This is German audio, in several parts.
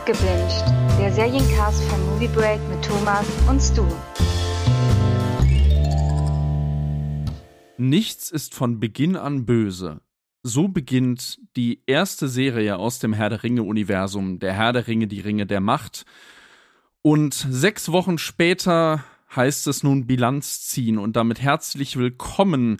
Abgebinged, der Seriencast von Movie Break mit Thomas und Stu. Nichts ist von Beginn an böse. So beginnt die erste Serie aus dem Herr der Ringe-Universum, der Herr der Ringe, die Ringe der Macht. Und sechs Wochen später heißt es nun Bilanz ziehen und damit herzlich willkommen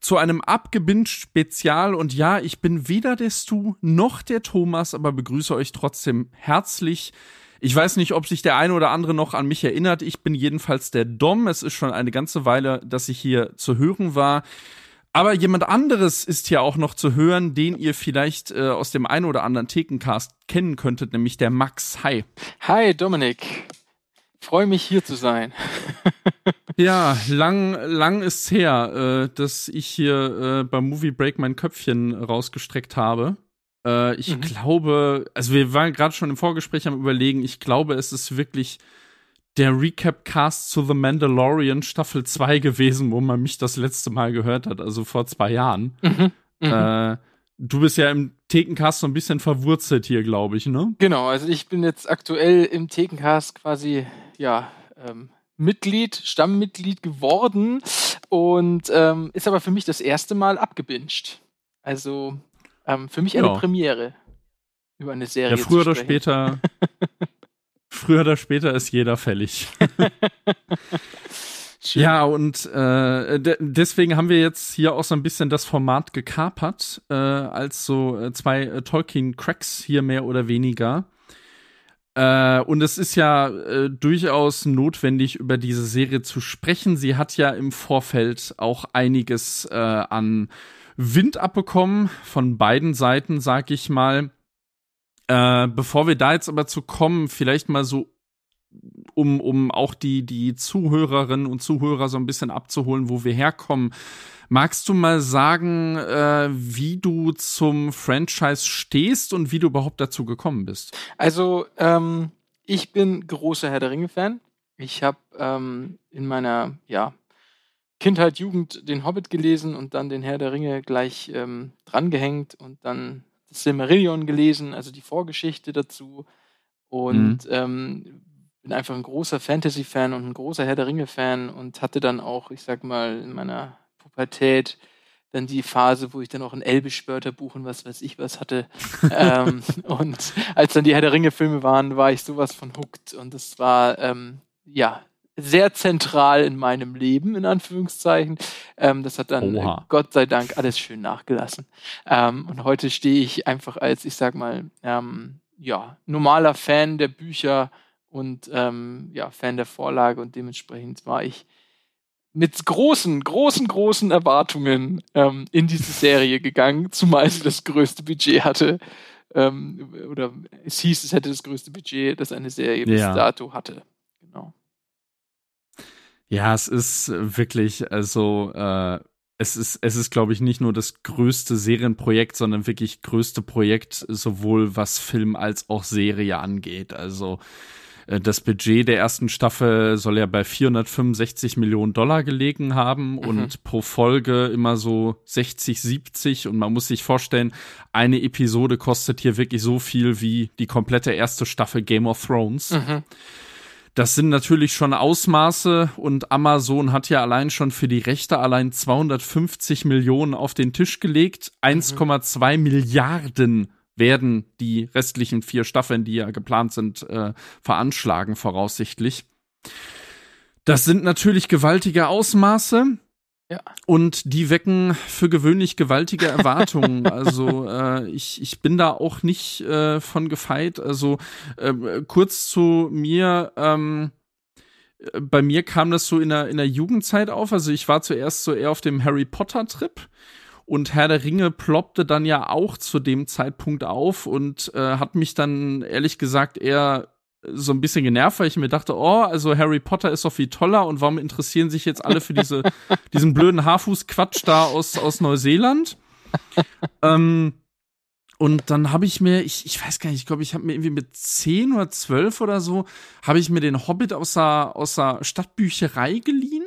zu einem abgebinged Spezial. Und ja, ich bin weder der Stu noch der Thomas, aber begrüße euch trotzdem herzlich. Ich weiß nicht, ob sich der eine oder andere noch an mich erinnert. Ich bin jedenfalls der Dom. Es ist schon eine ganze Weile, dass ich hier zu hören war. Aber jemand anderes ist hier auch noch zu hören, den ihr vielleicht äh, aus dem einen oder anderen Thekencast kennen könntet, nämlich der Max. Hi. Hi, Dominik. Freue mich hier zu sein. ja, lang, lang ist's her, äh, dass ich hier äh, beim Movie Break mein Köpfchen rausgestreckt habe. Äh, ich mhm. glaube, also wir waren gerade schon im Vorgespräch am überlegen, ich glaube, es ist wirklich der Recap-Cast zu The Mandalorian Staffel 2 gewesen, wo man mich das letzte Mal gehört hat, also vor zwei Jahren. Mhm. Mhm. Äh, du bist ja im Thekencast so ein bisschen verwurzelt hier, glaube ich, ne? Genau, also ich bin jetzt aktuell im Thekencast quasi, ja, ähm, Mitglied, Stammmitglied geworden und ähm, ist aber für mich das erste Mal abgebinged. Also ähm, für mich eine ja. Premiere über eine Serie. Ja, früher oder später. früher oder später ist jeder fällig. ja, und äh, deswegen haben wir jetzt hier auch so ein bisschen das Format gekapert, äh, als so äh, zwei äh, Tolkien-Cracks hier mehr oder weniger. Äh, und es ist ja äh, durchaus notwendig, über diese Serie zu sprechen. Sie hat ja im Vorfeld auch einiges äh, an Wind abbekommen von beiden Seiten, sag ich mal. Äh, bevor wir da jetzt aber zu kommen, vielleicht mal so, um, um auch die, die Zuhörerinnen und Zuhörer so ein bisschen abzuholen, wo wir herkommen. Magst du mal sagen, äh, wie du zum Franchise stehst und wie du überhaupt dazu gekommen bist? Also, ähm, ich bin großer Herr der Ringe-Fan. Ich habe ähm, in meiner ja, Kindheit, Jugend den Hobbit gelesen und dann den Herr der Ringe gleich ähm, drangehängt und dann das Silmarillion gelesen, also die Vorgeschichte dazu. Und mhm. ähm, bin einfach ein großer Fantasy-Fan und ein großer Herr der Ringe-Fan und hatte dann auch, ich sag mal, in meiner Pubertät dann die Phase, wo ich dann auch ein Elbisch-Wörterbuch und was weiß ich was hatte. ähm, und als dann die Herr der Ringe-Filme waren, war ich sowas von hooked. Und das war, ähm, ja, sehr zentral in meinem Leben, in Anführungszeichen. Ähm, das hat dann äh, Gott sei Dank alles schön nachgelassen. Ähm, und heute stehe ich einfach als, ich sag mal, ähm, ja, normaler Fan der Bücher und ähm, ja, Fan der Vorlage und dementsprechend war ich mit großen, großen, großen Erwartungen ähm, in diese Serie gegangen, zumal sie das größte Budget hatte. Ähm, oder es hieß, es hätte das größte Budget, das eine Serie bis dato hatte. Genau. Ja, es ist wirklich, also äh, es ist, es ist, glaube ich, nicht nur das größte Serienprojekt, sondern wirklich größte Projekt, sowohl was Film als auch Serie angeht. Also das Budget der ersten Staffel soll ja bei 465 Millionen Dollar gelegen haben mhm. und pro Folge immer so 60, 70 und man muss sich vorstellen, eine Episode kostet hier wirklich so viel wie die komplette erste Staffel Game of Thrones. Mhm. Das sind natürlich schon Ausmaße und Amazon hat ja allein schon für die Rechte allein 250 Millionen auf den Tisch gelegt. 1,2 mhm. Milliarden werden die restlichen vier Staffeln, die ja geplant sind, äh, veranschlagen, voraussichtlich. Das sind natürlich gewaltige Ausmaße. Ja. Und die wecken für gewöhnlich gewaltige Erwartungen. also äh, ich, ich bin da auch nicht äh, von gefeit. Also äh, kurz zu mir, ähm, bei mir kam das so in der, in der Jugendzeit auf. Also ich war zuerst so eher auf dem Harry Potter-Trip und Herr der Ringe ploppte dann ja auch zu dem Zeitpunkt auf und äh, hat mich dann ehrlich gesagt eher so ein bisschen genervt, weil ich mir dachte, oh, also Harry Potter ist doch viel toller und warum interessieren sich jetzt alle für diese, diesen blöden Haarfuß-Quatsch da aus, aus Neuseeland? ähm, und dann habe ich mir, ich, ich weiß gar nicht, ich glaube, ich habe mir irgendwie mit zehn oder zwölf oder so, habe ich mir den Hobbit aus der, aus der Stadtbücherei geliehen.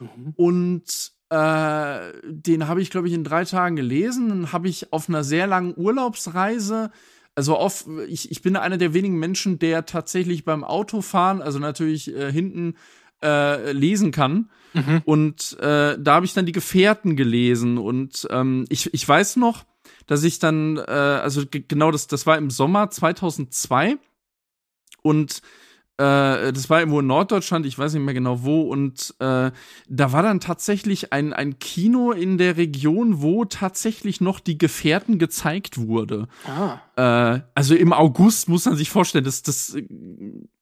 Mhm. Und äh, den habe ich, glaube ich, in drei Tagen gelesen. Dann habe ich auf einer sehr langen Urlaubsreise also oft, ich, ich bin einer der wenigen Menschen, der tatsächlich beim Autofahren, also natürlich äh, hinten äh, lesen kann. Mhm. Und äh, da habe ich dann die Gefährten gelesen. Und ähm, ich, ich weiß noch, dass ich dann, äh, also genau das, das war im Sommer 2002. Und äh, das war irgendwo in Norddeutschland, ich weiß nicht mehr genau wo, und äh, da war dann tatsächlich ein, ein Kino in der Region, wo tatsächlich noch die Gefährten gezeigt wurde. Ah. Äh, also im August muss man sich vorstellen, dass das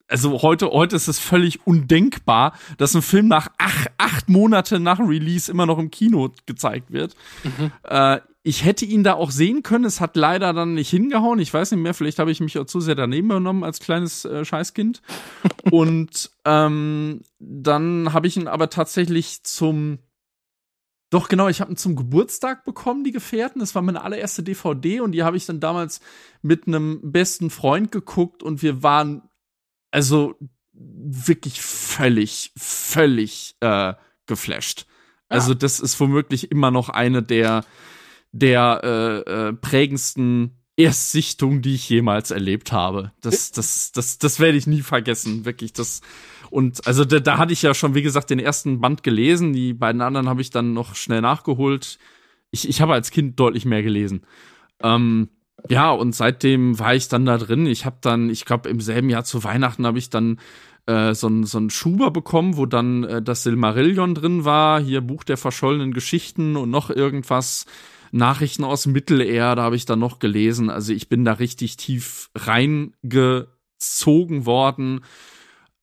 also heute, heute ist es völlig undenkbar, dass ein Film nach acht, acht Monate nach Release immer noch im Kino gezeigt wird. Mhm. Äh, ich hätte ihn da auch sehen können. Es hat leider dann nicht hingehauen. Ich weiß nicht mehr. Vielleicht habe ich mich auch zu sehr daneben genommen als kleines äh, Scheißkind. Und ähm, dann habe ich ihn aber tatsächlich zum doch, genau, ich habe ihn zum Geburtstag bekommen, die Gefährten. Das war meine allererste DVD und die habe ich dann damals mit einem besten Freund geguckt und wir waren also wirklich völlig, völlig äh, geflasht. Ja. Also das ist womöglich immer noch eine der der äh, äh, prägendsten Erstsichtungen, die ich jemals erlebt habe. Das, das, das, das werde ich nie vergessen, wirklich. Das und also da, da hatte ich ja schon, wie gesagt, den ersten Band gelesen. Die beiden anderen habe ich dann noch schnell nachgeholt. Ich, ich habe als Kind deutlich mehr gelesen. Ähm, ja, und seitdem war ich dann da drin. Ich habe dann, ich glaube, im selben Jahr zu Weihnachten habe ich dann äh, so ein so Schuber bekommen, wo dann äh, das Silmarillion drin war, hier Buch der verschollenen Geschichten und noch irgendwas. Nachrichten aus Mittelerde habe ich dann noch gelesen. Also ich bin da richtig tief reingezogen worden.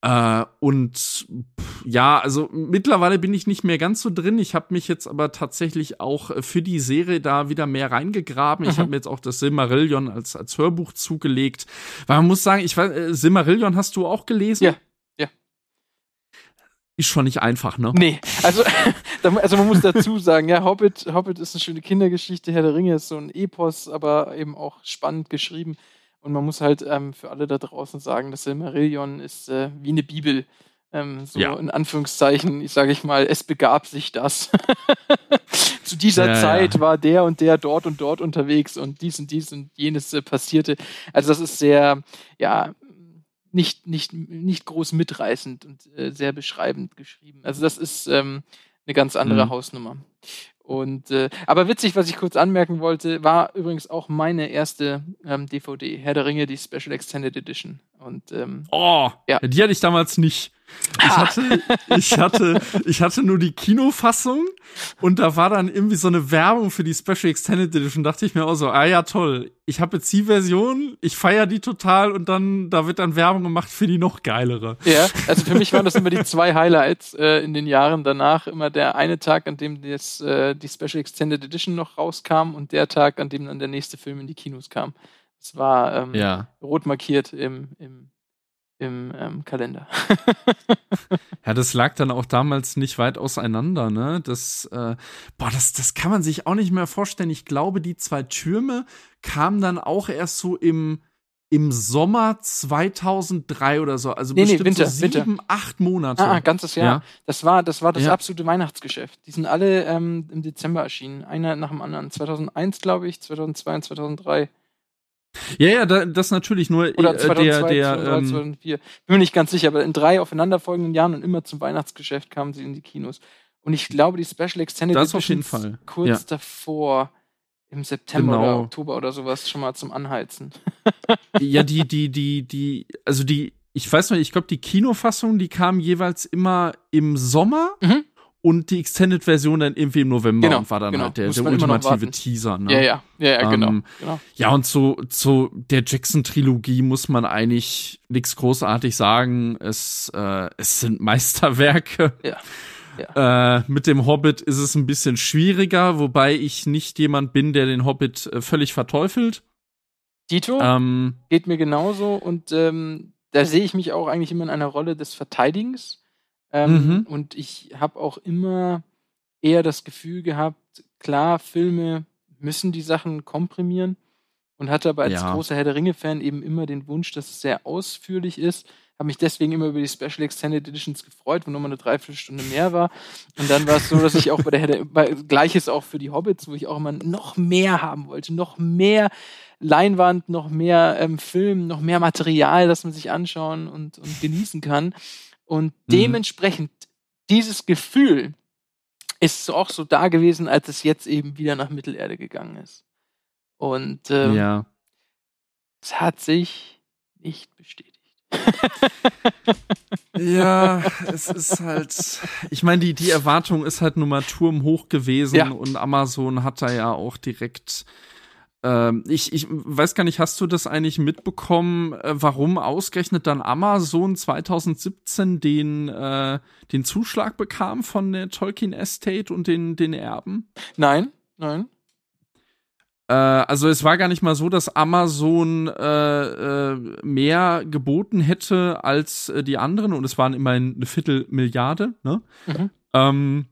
Äh, und ja, also mittlerweile bin ich nicht mehr ganz so drin. Ich habe mich jetzt aber tatsächlich auch äh, für die Serie da wieder mehr reingegraben. Mhm. Ich habe mir jetzt auch das Silmarillion als, als Hörbuch zugelegt. Weil man muss sagen, ich weiß, äh, Silmarillion hast du auch gelesen? Ja. Ist schon nicht einfach, ne? Nee, also, also man muss dazu sagen, ja, Hobbit, Hobbit ist eine schöne Kindergeschichte, Herr der Ringe ist so ein Epos, aber eben auch spannend geschrieben. Und man muss halt ähm, für alle da draußen sagen, das Silmarillion ist äh, wie eine Bibel. Ähm, so ja. in Anführungszeichen, ich sage ich mal, es begab sich das. Zu dieser ja, Zeit ja. war der und der dort und dort unterwegs und dies und dies und jenes äh, passierte. Also das ist sehr, ja, nicht, nicht, nicht groß mitreißend und äh, sehr beschreibend geschrieben. Also das ist ähm, eine ganz andere mhm. Hausnummer. Und äh, aber witzig, was ich kurz anmerken wollte, war übrigens auch meine erste ähm, DVD, Herr der Ringe, die Special Extended Edition. Und ähm, oh, ja. die hatte ich damals nicht. Ich hatte, ich hatte, ich hatte nur die Kinofassung und da war dann irgendwie so eine Werbung für die Special Extended Edition. Dachte ich mir auch so, ah ja, toll. Ich habe jetzt die Version, ich feiere die total und dann, da wird dann Werbung gemacht für die noch geilere. Ja, also für mich waren das immer die zwei Highlights äh, in den Jahren danach. Immer der eine Tag, an dem das, äh, die Special Extended Edition noch rauskam und der Tag, an dem dann der nächste Film in die Kinos kam. Es war ähm, ja. rot markiert im, im im ähm, Kalender. ja, das lag dann auch damals nicht weit auseinander, ne? Das, äh, boah, das, das kann man sich auch nicht mehr vorstellen. Ich glaube, die zwei Türme kamen dann auch erst so im, im Sommer 2003 oder so. Also nee, bestimmt nee, Winter, so sieben, Winter. acht Monate. Ah, ah, ganzes Jahr. Ja. Das war das, war das ja. absolute Weihnachtsgeschäft. Die sind alle ähm, im Dezember erschienen. Einer nach dem anderen. 2001, glaube ich, 2002 und 2003. Ja, ja, das natürlich nur Oder 2002, äh, der, der 2003, ähm, 2004. Bin mir nicht ganz sicher, aber in drei aufeinanderfolgenden Jahren und immer zum Weihnachtsgeschäft kamen sie in die Kinos. Und ich glaube, die Special Extended das auf jeden Fall. kurz ja. davor im September genau. oder Oktober oder sowas schon mal zum Anheizen. ja, die, die, die, die, also die, ich weiß noch, ich glaube, die Kinofassung, die kam jeweils immer im Sommer. Mhm und die Extended-Version dann irgendwie im November genau, und war dann genau. halt der, der ultimative Teaser. Ne? Ja, ja, ja, ja genau, ähm, genau. Ja, und zu, zu der Jackson-Trilogie muss man eigentlich nichts großartig sagen. Es, äh, es sind Meisterwerke. Ja. Ja. Äh, mit dem Hobbit ist es ein bisschen schwieriger, wobei ich nicht jemand bin, der den Hobbit äh, völlig verteufelt. Dito ähm, geht mir genauso und ähm, da sehe ich mich auch eigentlich immer in einer Rolle des Verteidigens ähm, mhm. Und ich habe auch immer eher das Gefühl gehabt, klar, Filme müssen die Sachen komprimieren und hatte aber als ja. großer Herr der Ringe-Fan eben immer den Wunsch, dass es sehr ausführlich ist. Habe mich deswegen immer über die Special Extended Editions gefreut, wo nochmal eine Dreiviertelstunde mehr war. Und dann war es so, dass ich auch bei der Herr der, bei, gleiches auch für die Hobbits, wo ich auch immer noch mehr haben wollte, noch mehr Leinwand, noch mehr ähm, Film, noch mehr Material, das man sich anschauen und, und genießen kann. Und mhm. dementsprechend dieses Gefühl ist auch so da gewesen, als es jetzt eben wieder nach Mittelerde gegangen ist. Und ähm, ja. es hat sich nicht bestätigt. ja, es ist halt, ich meine, die, die Erwartung ist halt nur mal turmhoch gewesen ja. und Amazon hat da ja auch direkt ähm, ich, ich weiß gar nicht, hast du das eigentlich mitbekommen, äh, warum ausgerechnet dann Amazon 2017 den, äh, den Zuschlag bekam von der Tolkien Estate und den, den Erben? Nein, nein. Äh, also es war gar nicht mal so, dass Amazon äh, äh, mehr geboten hätte als äh, die anderen und es waren immerhin eine Viertelmilliarde. Ne? Mhm. Ähm,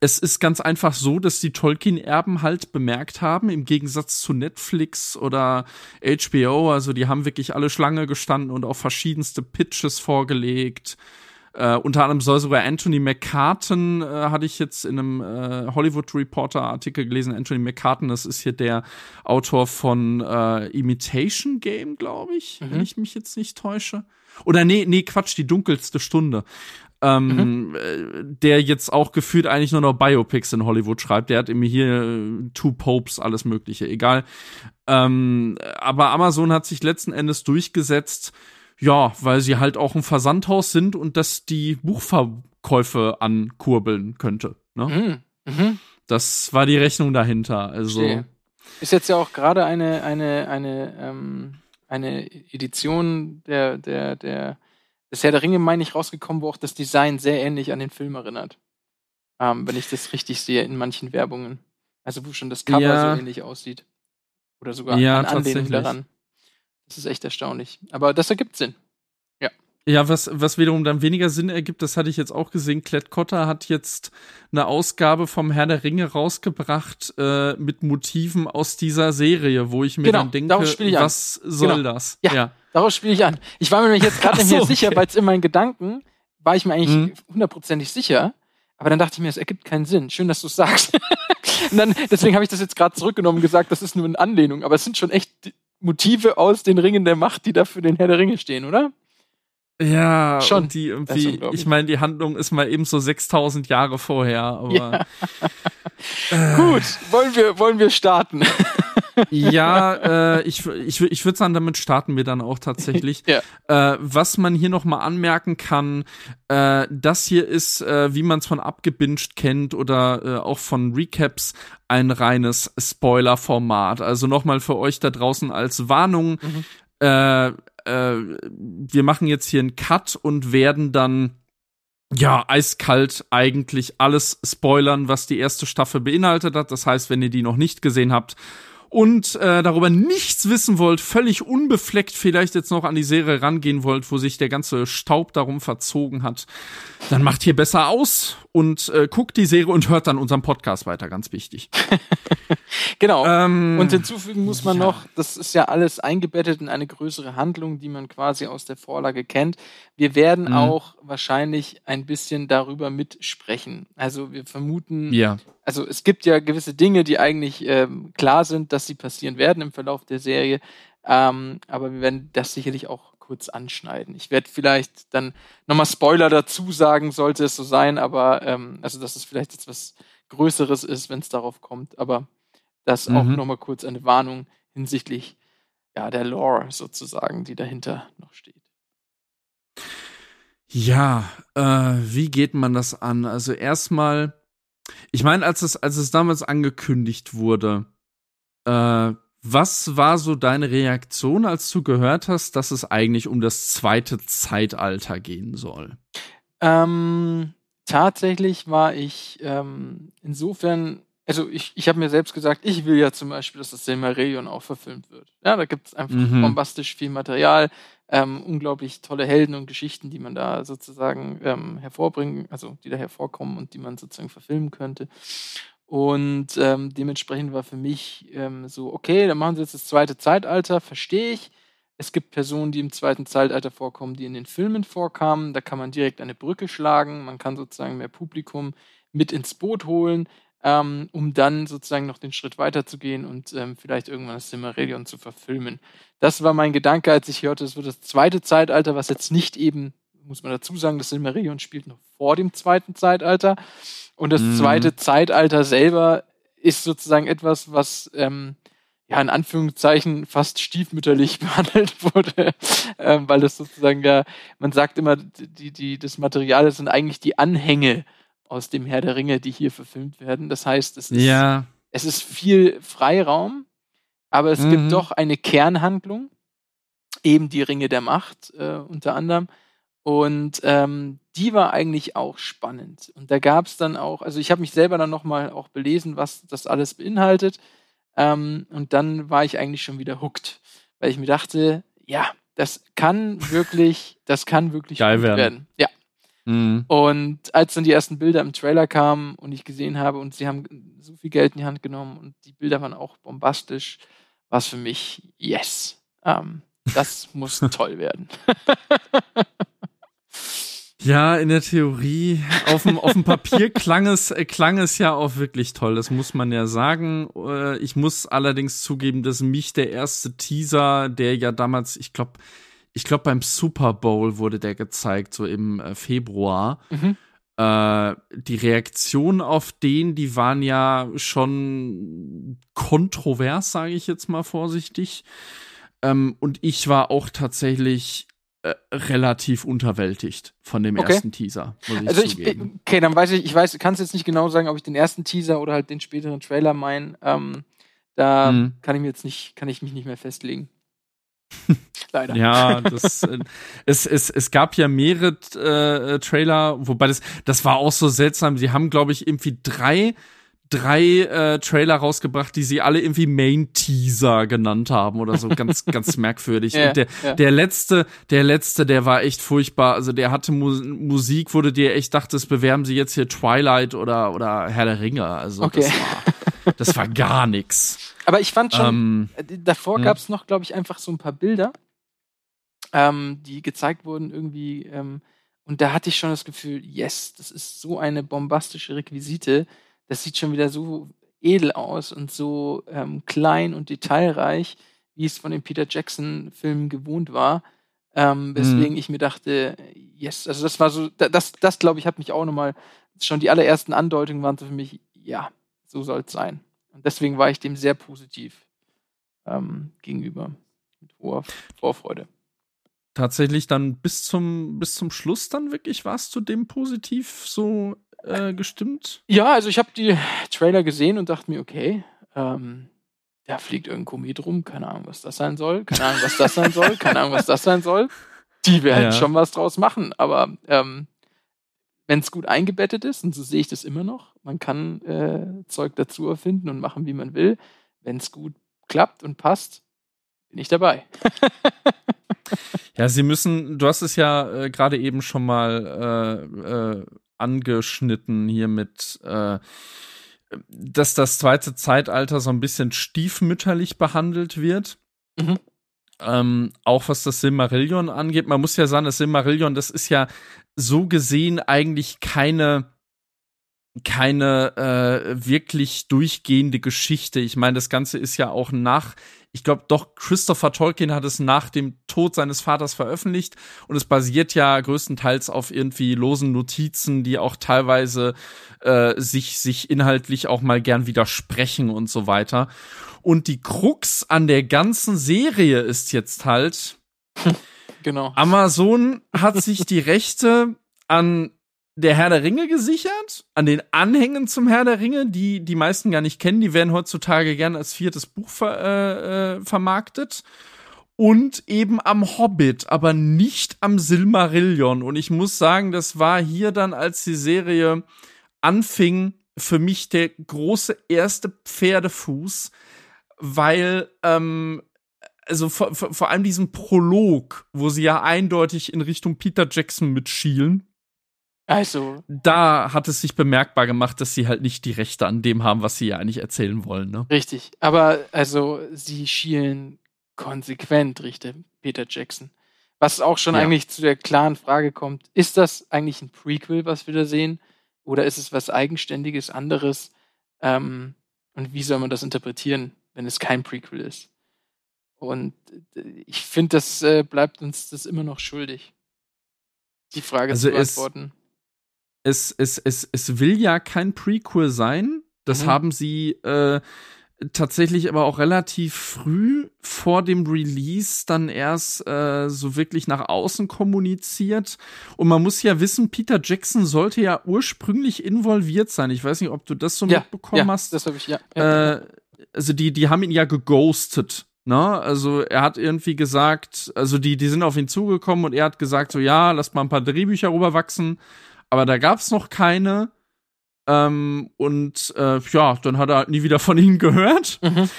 es ist ganz einfach so, dass die Tolkien-Erben halt bemerkt haben, im Gegensatz zu Netflix oder HBO, also die haben wirklich alle Schlange gestanden und auch verschiedenste Pitches vorgelegt. Äh, unter anderem soll sogar Anthony McCartan, äh, hatte ich jetzt in einem äh, Hollywood Reporter Artikel gelesen. Anthony McCartan, das ist hier der Autor von äh, Imitation Game, glaube ich, mhm. wenn ich mich jetzt nicht täusche. Oder nee, nee, Quatsch, die dunkelste Stunde. Ähm, mhm. Äh, der jetzt auch gefühlt eigentlich nur noch Biopics in Hollywood schreibt. Der hat immer hier äh, Two Popes, alles Mögliche, egal. Ähm, aber Amazon hat sich letzten Endes durchgesetzt, ja, weil sie halt auch ein Versandhaus sind und das die Buchverkäufe ankurbeln könnte. Ne? Mhm. Mhm. Das war die Rechnung dahinter. Also Verstehe. ist jetzt ja auch gerade eine eine eine ähm, eine Edition der der der des Herr der Ringe meine ich rausgekommen, wo auch das Design sehr ähnlich an den Film erinnert. Ähm, wenn ich das richtig sehe in manchen Werbungen. Also wo schon das Cover ja. so ähnlich aussieht. Oder sogar ja, an Anlehnung daran. Das ist echt erstaunlich. Aber das ergibt Sinn. Ja. Ja, was, was wiederum dann weniger Sinn ergibt, das hatte ich jetzt auch gesehen. Klett Cotta hat jetzt eine Ausgabe vom Herr der Ringe rausgebracht äh, mit Motiven aus dieser Serie, wo ich mir genau, dann denke, was an. soll genau. das? Ja, ja. Daraus spiele ich an. Ich war mir nämlich jetzt gerade so, nicht mehr sicher, okay. weil es in meinen Gedanken war ich mir eigentlich mhm. hundertprozentig sicher. Aber dann dachte ich mir, es ergibt keinen Sinn. Schön, dass du es sagst. und dann, deswegen habe ich das jetzt gerade zurückgenommen und gesagt, das ist nur eine Anlehnung. Aber es sind schon echt Motive aus den Ringen der Macht, die da für den Herr der Ringe stehen, oder? Ja, schon. Die irgendwie, ich meine, die Handlung ist mal eben so 6000 Jahre vorher, aber. Ja. Äh, Gut, wollen wir, wollen wir starten? ja, äh, ich, ich, ich würde sagen, damit starten wir dann auch tatsächlich. ja. äh, was man hier nochmal anmerken kann, äh, das hier ist, äh, wie man es von abgebinged kennt oder äh, auch von Recaps, ein reines Spoiler-Format. Also nochmal für euch da draußen als Warnung. Mhm. Äh, äh, wir machen jetzt hier einen Cut und werden dann ja, eiskalt eigentlich alles spoilern, was die erste Staffel beinhaltet hat. Das heißt, wenn ihr die noch nicht gesehen habt, und äh, darüber nichts wissen wollt, völlig unbefleckt vielleicht jetzt noch an die Serie rangehen wollt, wo sich der ganze Staub darum verzogen hat, dann macht hier besser aus und äh, guckt die Serie und hört dann unseren Podcast weiter, ganz wichtig. genau. Ähm, und hinzufügen muss man ja. noch, das ist ja alles eingebettet in eine größere Handlung, die man quasi aus der Vorlage kennt. Wir werden mhm. auch wahrscheinlich ein bisschen darüber mitsprechen. Also wir vermuten, ja also es gibt ja gewisse Dinge, die eigentlich ähm, klar sind, dass sie passieren werden im Verlauf der Serie. Ähm, aber wir werden das sicherlich auch kurz anschneiden. Ich werde vielleicht dann nochmal Spoiler dazu sagen, sollte es so sein, aber ähm, also dass es vielleicht jetzt was Größeres ist, wenn es darauf kommt. Aber das mhm. auch nochmal kurz eine Warnung hinsichtlich ja, der Lore sozusagen, die dahinter noch steht. Ja, äh, wie geht man das an? Also erstmal ich meine, als es, als es damals angekündigt wurde, äh, was war so deine Reaktion, als du gehört hast, dass es eigentlich um das zweite Zeitalter gehen soll? Ähm, tatsächlich war ich ähm, insofern, also ich, ich habe mir selbst gesagt, ich will ja zum Beispiel, dass das Silmarillion auch verfilmt wird. Ja, da gibt es einfach mhm. bombastisch viel Material ähm, unglaublich tolle Helden und Geschichten, die man da sozusagen ähm, hervorbringen, also die da hervorkommen und die man sozusagen verfilmen könnte. Und ähm, dementsprechend war für mich ähm, so, okay, dann machen sie jetzt das zweite Zeitalter, verstehe ich. Es gibt Personen, die im zweiten Zeitalter vorkommen, die in den Filmen vorkamen. Da kann man direkt eine Brücke schlagen. Man kann sozusagen mehr Publikum mit ins Boot holen. Ähm, um dann sozusagen noch den Schritt weiterzugehen und ähm, vielleicht irgendwann das Silmarillion zu verfilmen. Das war mein Gedanke, als ich hörte, es wird das zweite Zeitalter, was jetzt nicht eben, muss man dazu sagen, das Silmarillion spielt noch vor dem zweiten Zeitalter. Und das mhm. zweite Zeitalter selber ist sozusagen etwas, was ähm, ja in Anführungszeichen fast stiefmütterlich behandelt wurde, ähm, weil das sozusagen ja, man sagt immer, die, die, das Material sind eigentlich die Anhänge aus dem Herr der Ringe, die hier verfilmt werden. Das heißt, es ist, ja. es ist viel Freiraum, aber es mhm. gibt doch eine Kernhandlung, eben die Ringe der Macht äh, unter anderem. Und ähm, die war eigentlich auch spannend. Und da gab es dann auch, also ich habe mich selber dann nochmal auch belesen, was das alles beinhaltet. Ähm, und dann war ich eigentlich schon wieder hooked, weil ich mir dachte, ja, das kann wirklich, das kann wirklich Geil werden. werden. Ja. Mhm. Und als dann die ersten Bilder im Trailer kamen und ich gesehen habe und sie haben so viel Geld in die Hand genommen und die Bilder waren auch bombastisch, war es für mich, yes, ähm, das muss toll werden. Ja, in der Theorie. Auf dem, auf dem Papier klang es, äh, klang es ja auch wirklich toll. Das muss man ja sagen. Äh, ich muss allerdings zugeben, dass mich der erste Teaser, der ja damals, ich glaube, ich glaube beim Super Bowl wurde der gezeigt, so im äh, Februar. Mhm. Äh, die Reaktionen auf den, die waren ja schon kontrovers, sage ich jetzt mal vorsichtig. Ähm, und ich war auch tatsächlich äh, relativ unterwältigt von dem okay. ersten Teaser. Ich also ich, okay, dann weiß ich, ich weiß, kannst jetzt nicht genau sagen, ob ich den ersten Teaser oder halt den späteren Trailer meine. Ähm, da mhm. kann ich mir jetzt nicht, kann ich mich nicht mehr festlegen. Leider. Ja, das, äh, es, es, es gab ja mehrere äh, Trailer, wobei das, das war auch so seltsam. Sie haben, glaube ich, irgendwie drei drei äh, Trailer rausgebracht, die sie alle irgendwie Main Teaser genannt haben oder so ganz ganz merkwürdig. ja, und der ja. der letzte, der letzte, der war echt furchtbar. Also der hatte Mu Musik, wurde dir echt dachtest, bewerben sie jetzt hier Twilight oder oder Herr der Ringe. Also okay. das war das war gar nix. Aber ich fand schon ähm, äh, davor hm. gab es noch, glaube ich, einfach so ein paar Bilder, ähm, die gezeigt wurden irgendwie ähm, und da hatte ich schon das Gefühl, yes, das ist so eine bombastische Requisite das sieht schon wieder so edel aus und so ähm, klein und detailreich, wie es von den Peter Jackson-Filmen gewohnt war. Ähm, mhm. weswegen mhm. ich mir dachte, yes, also das war so, das, das glaube ich, hat mich auch nochmal, schon die allerersten Andeutungen waren so für mich, ja, so soll es sein. Und deswegen war ich dem sehr positiv ähm, gegenüber. Mit hoher Vorfreude. Tatsächlich dann bis zum, bis zum Schluss dann wirklich warst du dem positiv so äh, gestimmt? Ja, also ich habe die Trailer gesehen und dachte mir, okay, ähm, da fliegt irgendein Komet rum, keine Ahnung, was das sein soll, keine Ahnung, was das sein soll, keine Ahnung, was das sein soll. Die werden ja. schon was draus machen, aber ähm, wenn es gut eingebettet ist, und so sehe ich das immer noch, man kann äh, Zeug dazu erfinden und machen, wie man will. Wenn es gut klappt und passt, bin ich dabei. ja, sie müssen, du hast es ja äh, gerade eben schon mal äh, äh, angeschnitten hier mit, äh, dass das zweite Zeitalter so ein bisschen stiefmütterlich behandelt wird. Mhm. Ähm, auch was das Silmarillion angeht. Man muss ja sagen, das Silmarillion, das ist ja so gesehen eigentlich keine keine äh, wirklich durchgehende Geschichte. Ich meine, das Ganze ist ja auch nach ich glaube doch, Christopher Tolkien hat es nach dem Tod seines Vaters veröffentlicht und es basiert ja größtenteils auf irgendwie losen Notizen, die auch teilweise äh, sich, sich inhaltlich auch mal gern widersprechen und so weiter. Und die Krux an der ganzen Serie ist jetzt halt, genau. Amazon hat sich die Rechte an der Herr der Ringe gesichert, an den Anhängen zum Herr der Ringe, die die meisten gar nicht kennen, die werden heutzutage gern als viertes Buch ver äh, äh, vermarktet. Und eben am Hobbit, aber nicht am Silmarillion. Und ich muss sagen, das war hier dann, als die Serie anfing, für mich der große erste Pferdefuß, weil ähm, also vor, vor allem diesen Prolog, wo sie ja eindeutig in Richtung Peter Jackson mitschielen also. Da hat es sich bemerkbar gemacht, dass sie halt nicht die Rechte an dem haben, was sie ja eigentlich erzählen wollen, ne? Richtig. Aber also, sie schielen konsequent Richtung Peter Jackson. Was auch schon ja. eigentlich zu der klaren Frage kommt, ist das eigentlich ein Prequel, was wir da sehen? Oder ist es was Eigenständiges, anderes? Ähm, und wie soll man das interpretieren, wenn es kein Prequel ist? Und äh, ich finde, das äh, bleibt uns das immer noch schuldig, die Frage also zu beantworten. Es, es, es, es will ja kein Prequel sein. Das mhm. haben sie äh, tatsächlich aber auch relativ früh vor dem Release dann erst äh, so wirklich nach außen kommuniziert. Und man muss ja wissen, Peter Jackson sollte ja ursprünglich involviert sein. Ich weiß nicht, ob du das so ja, mitbekommen ja, hast. Das habe ich ja. Äh, also die, die haben ihn ja geghostet. Ne? Also er hat irgendwie gesagt, also die, die sind auf ihn zugekommen und er hat gesagt, so ja, lass mal ein paar Drehbücher rüberwachsen. Aber da gab's noch keine. Ähm, und äh, ja, dann hat er halt nie wieder von ihnen gehört. Mhm.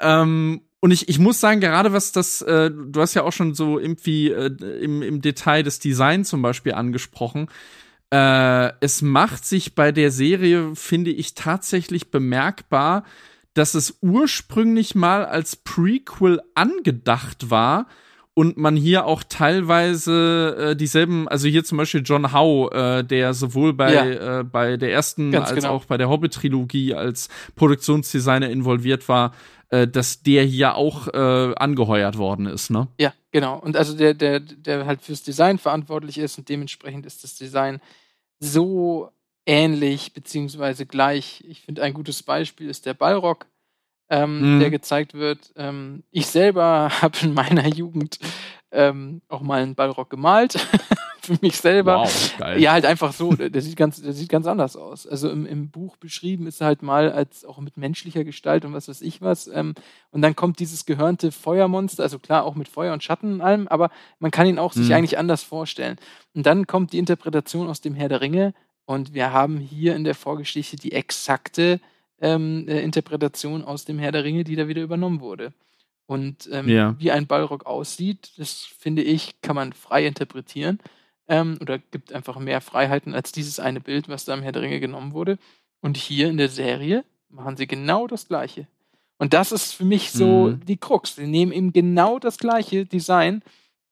Ähm, und ich, ich muss sagen, gerade was das, äh, du hast ja auch schon so irgendwie äh, im, im Detail das Design zum Beispiel angesprochen. Äh, es macht sich bei der Serie, finde ich, tatsächlich bemerkbar, dass es ursprünglich mal als Prequel angedacht war, und man hier auch teilweise äh, dieselben, also hier zum Beispiel John Howe, äh, der sowohl bei, ja. äh, bei der ersten Ganz als genau. auch bei der Hobbit-Trilogie als Produktionsdesigner involviert war, äh, dass der hier auch äh, angeheuert worden ist, ne? Ja, genau. Und also der, der, der halt fürs Design verantwortlich ist und dementsprechend ist das Design so ähnlich beziehungsweise gleich. Ich finde, ein gutes Beispiel ist der Ballrock ähm, mhm. der gezeigt wird. Ähm, ich selber habe in meiner Jugend ähm, auch mal einen Ballrock gemalt. für mich selber. Wow. Ja, halt einfach so. Der sieht ganz, der sieht ganz anders aus. Also im, im Buch beschrieben ist er halt mal als auch mit menschlicher Gestalt und was weiß ich was. Ähm, und dann kommt dieses gehörnte Feuermonster, also klar auch mit Feuer und Schatten und allem, aber man kann ihn auch mhm. sich eigentlich anders vorstellen. Und dann kommt die Interpretation aus dem Herr der Ringe und wir haben hier in der Vorgeschichte die exakte ähm, äh, Interpretation aus dem Herr der Ringe, die da wieder übernommen wurde. Und ähm, ja. wie ein Ballrock aussieht, das finde ich, kann man frei interpretieren. Ähm, oder gibt einfach mehr Freiheiten als dieses eine Bild, was da im Herr der Ringe genommen wurde. Und hier in der Serie machen sie genau das Gleiche. Und das ist für mich so mhm. die Krux. Sie nehmen eben genau das gleiche Design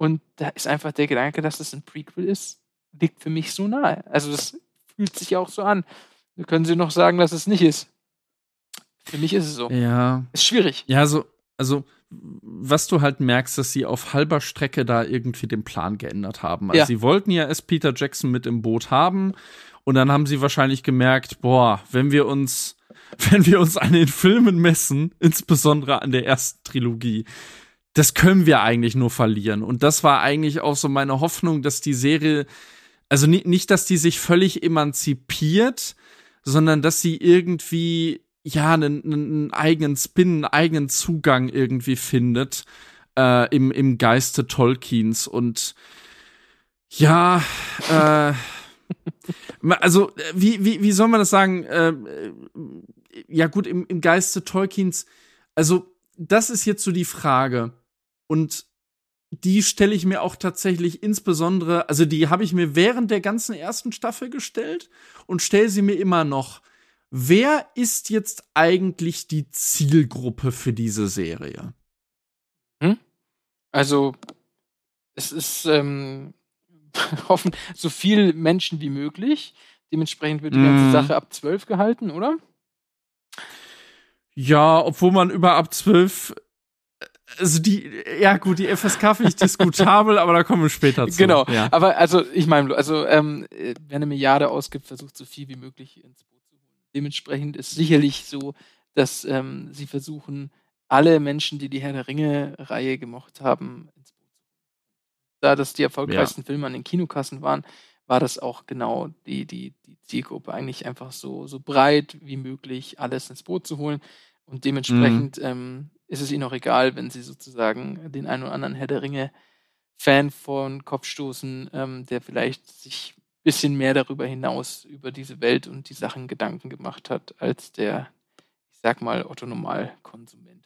und da ist einfach der Gedanke, dass das ein Prequel ist, liegt für mich so nahe. Also das fühlt sich auch so an. Wir können Sie noch sagen, dass es nicht ist. Für mich ist es so. Ja. Ist schwierig. Ja, so, also, was du halt merkst, dass sie auf halber Strecke da irgendwie den Plan geändert haben. Also, ja. sie wollten ja erst Peter Jackson mit im Boot haben und dann haben sie wahrscheinlich gemerkt, boah, wenn wir uns, wenn wir uns an den Filmen messen, insbesondere an der ersten Trilogie, das können wir eigentlich nur verlieren. Und das war eigentlich auch so meine Hoffnung, dass die Serie, also nicht, nicht dass die sich völlig emanzipiert, sondern dass sie irgendwie ja, einen, einen eigenen Spin, einen eigenen Zugang irgendwie findet äh, im, im Geiste Tolkiens. Und ja, äh, also wie, wie, wie soll man das sagen? Äh, ja, gut, im, im Geiste Tolkiens, also das ist jetzt so die Frage. Und die stelle ich mir auch tatsächlich insbesondere, also die habe ich mir während der ganzen ersten Staffel gestellt und stelle sie mir immer noch wer ist jetzt eigentlich die Zielgruppe für diese Serie? Hm? Also, es ist ähm, hoffen so viele Menschen wie möglich. Dementsprechend wird die ganze mm. Sache ab 12 gehalten, oder? Ja, obwohl man über ab 12 also die, ja gut, die FSK finde ich diskutabel, aber da kommen wir später zu. Genau, ja. aber also ich meine, also ähm, wer eine Milliarde ausgibt, versucht so viel wie möglich ins Dementsprechend ist sicherlich so, dass ähm, sie versuchen, alle Menschen, die die Herr der Ringe-Reihe gemocht haben, ins Boot zu holen. Da das die erfolgreichsten ja. Filme an den Kinokassen waren, war das auch genau die, die, die Zielgruppe, eigentlich einfach so, so breit wie möglich alles ins Boot zu holen. Und dementsprechend mhm. ähm, ist es ihnen auch egal, wenn sie sozusagen den einen oder anderen Herr der Ringe-Fan von Kopf stoßen, ähm, der vielleicht sich bisschen mehr darüber hinaus, über diese Welt und die Sachen Gedanken gemacht hat, als der, ich sag mal, Otto Normalkonsument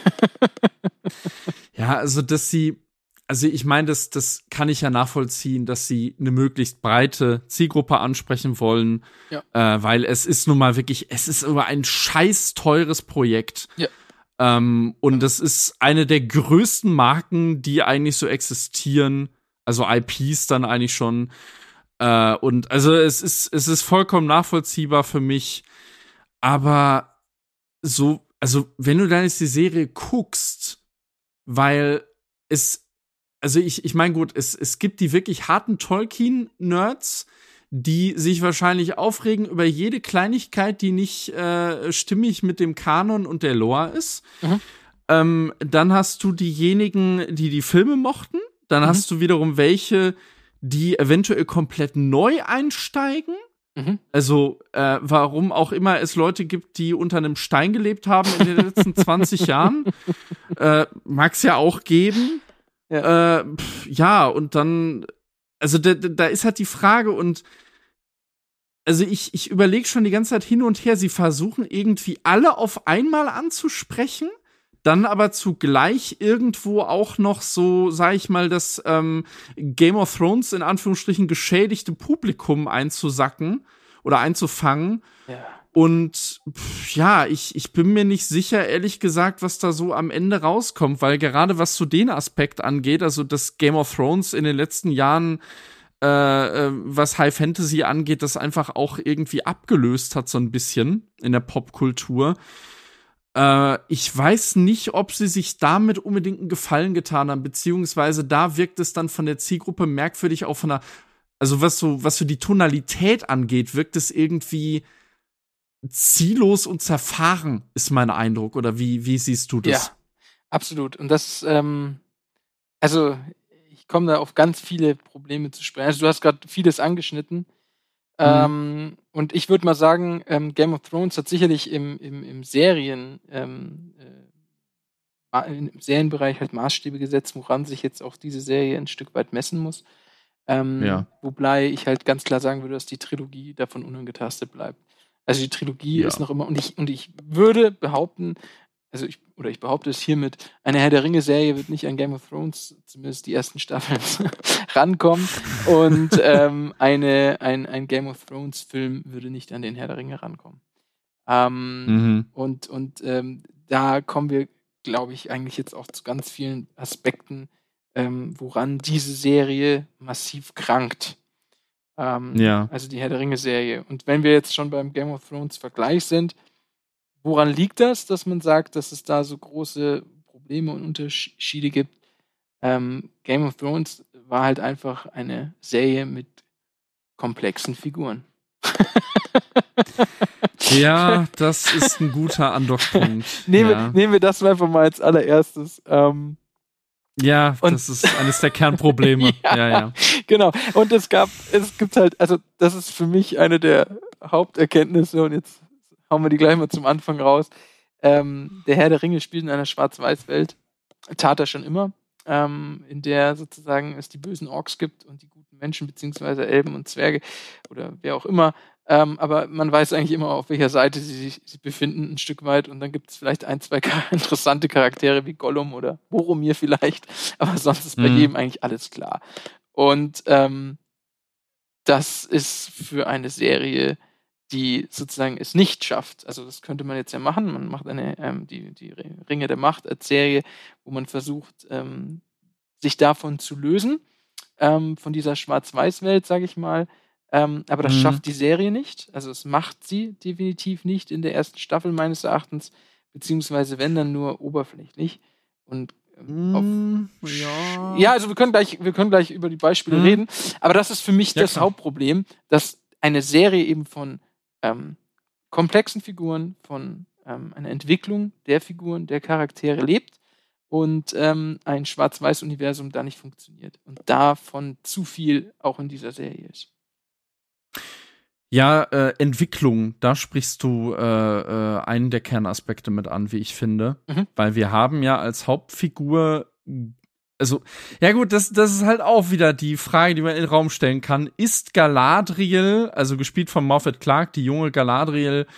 ja, also dass sie, also ich meine, das, das kann ich ja nachvollziehen, dass sie eine möglichst breite Zielgruppe ansprechen wollen, ja. äh, weil es ist nun mal wirklich, es ist immer ein scheiß teures Projekt. Ja. Ähm, und das ist eine der größten Marken, die eigentlich so existieren also IPs dann eigentlich schon. Äh, und also es ist, es ist vollkommen nachvollziehbar für mich. Aber so, also wenn du dann jetzt die Serie guckst, weil es, also ich, ich meine gut, es, es gibt die wirklich harten Tolkien-Nerds, die sich wahrscheinlich aufregen über jede Kleinigkeit, die nicht äh, stimmig mit dem Kanon und der Lore ist. Mhm. Ähm, dann hast du diejenigen, die die Filme mochten. Dann mhm. hast du wiederum welche, die eventuell komplett neu einsteigen. Mhm. Also, äh, warum auch immer es Leute gibt, die unter einem Stein gelebt haben in den letzten 20 Jahren. Äh, Mag es ja auch geben. Ja, äh, pff, ja und dann, also da, da ist halt die Frage und also ich, ich überlege schon die ganze Zeit hin und her, sie versuchen irgendwie alle auf einmal anzusprechen, dann aber zugleich irgendwo auch noch so, sag ich mal, das ähm, Game of Thrones in Anführungsstrichen geschädigte Publikum einzusacken oder einzufangen. Ja. Und pff, ja, ich, ich bin mir nicht sicher, ehrlich gesagt, was da so am Ende rauskommt, weil gerade was zu den Aspekt angeht, also das Game of Thrones in den letzten Jahren äh, äh, was High Fantasy angeht, das einfach auch irgendwie abgelöst hat, so ein bisschen in der Popkultur. Äh, ich weiß nicht, ob sie sich damit unbedingt einen Gefallen getan haben, beziehungsweise da wirkt es dann von der Zielgruppe merkwürdig auch von der, also was so, was so die Tonalität angeht, wirkt es irgendwie ziellos und zerfahren, ist mein Eindruck. Oder wie, wie siehst du das? Ja, absolut. Und das, ähm, also ich komme da auf ganz viele Probleme zu sprechen. Also du hast gerade vieles angeschnitten. Mhm. Ähm, und ich würde mal sagen, ähm, Game of Thrones hat sicherlich im, im, im Serien, ähm, äh, im Serienbereich halt Maßstäbe gesetzt, woran sich jetzt auch diese Serie ein Stück weit messen muss. Ähm, ja. Wobei ich halt ganz klar sagen würde, dass die Trilogie davon unangetastet bleibt. Also die Trilogie ja. ist noch immer, und ich, und ich würde behaupten, also ich, oder ich behaupte es hiermit, eine Herr der Ringe-Serie wird nicht an Game of Thrones, zumindest die ersten Staffeln, rankommen. Und ähm, eine, ein, ein Game of Thrones-Film würde nicht an den Herr der Ringe rankommen. Ähm, mhm. Und, und ähm, da kommen wir, glaube ich, eigentlich jetzt auch zu ganz vielen Aspekten, ähm, woran diese Serie massiv krankt. Ähm, ja. Also die Herr der Ringe-Serie. Und wenn wir jetzt schon beim Game of Thrones-Vergleich sind, Woran liegt das, dass man sagt, dass es da so große Probleme und Unterschiede gibt? Ähm, Game of Thrones war halt einfach eine Serie mit komplexen Figuren. ja, das ist ein guter Andockpunkt. nehmen, ja. nehmen wir das einfach mal als allererstes. Ähm, ja, und das ist eines der Kernprobleme. ja, ja, ja, Genau. Und es gab, es gibt halt, also das ist für mich eine der Haupterkenntnisse und jetzt hauen wir die gleich mal zum Anfang raus. Ähm, der Herr der Ringe spielt in einer Schwarz-Weiß-Welt. Tat er schon immer. Ähm, in der sozusagen es die bösen Orks gibt und die guten Menschen, beziehungsweise Elben und Zwerge oder wer auch immer. Ähm, aber man weiß eigentlich immer, auf welcher Seite sie sich befinden, ein Stück weit. Und dann gibt es vielleicht ein, zwei interessante Charaktere wie Gollum oder Boromir vielleicht. Aber sonst ist bei mhm. jedem eigentlich alles klar. Und ähm, das ist für eine Serie die sozusagen es nicht schafft. Also das könnte man jetzt ja machen. Man macht eine ähm, die, die Ringe der Macht als Serie, wo man versucht, ähm, sich davon zu lösen, ähm, von dieser Schwarz-Weiß-Welt, sage ich mal. Ähm, aber das mhm. schafft die Serie nicht. Also es macht sie definitiv nicht in der ersten Staffel meines Erachtens, beziehungsweise wenn dann nur oberflächlich. Und Mm, ja. ja, also wir können gleich, wir können gleich über die Beispiele mm. reden. Aber das ist für mich ja, das klar. Hauptproblem, dass eine Serie eben von ähm, komplexen Figuren, von ähm, einer Entwicklung der Figuren, der Charaktere lebt und ähm, ein Schwarz-Weiß-Universum da nicht funktioniert und davon zu viel auch in dieser Serie ist. Ja, äh, Entwicklung, da sprichst du äh, äh, einen der Kernaspekte mit an, wie ich finde. Mhm. Weil wir haben ja als Hauptfigur also, ja gut, das, das ist halt auch wieder die Frage, die man in den Raum stellen kann. Ist Galadriel, also gespielt von Moffat Clark, die junge Galadriel,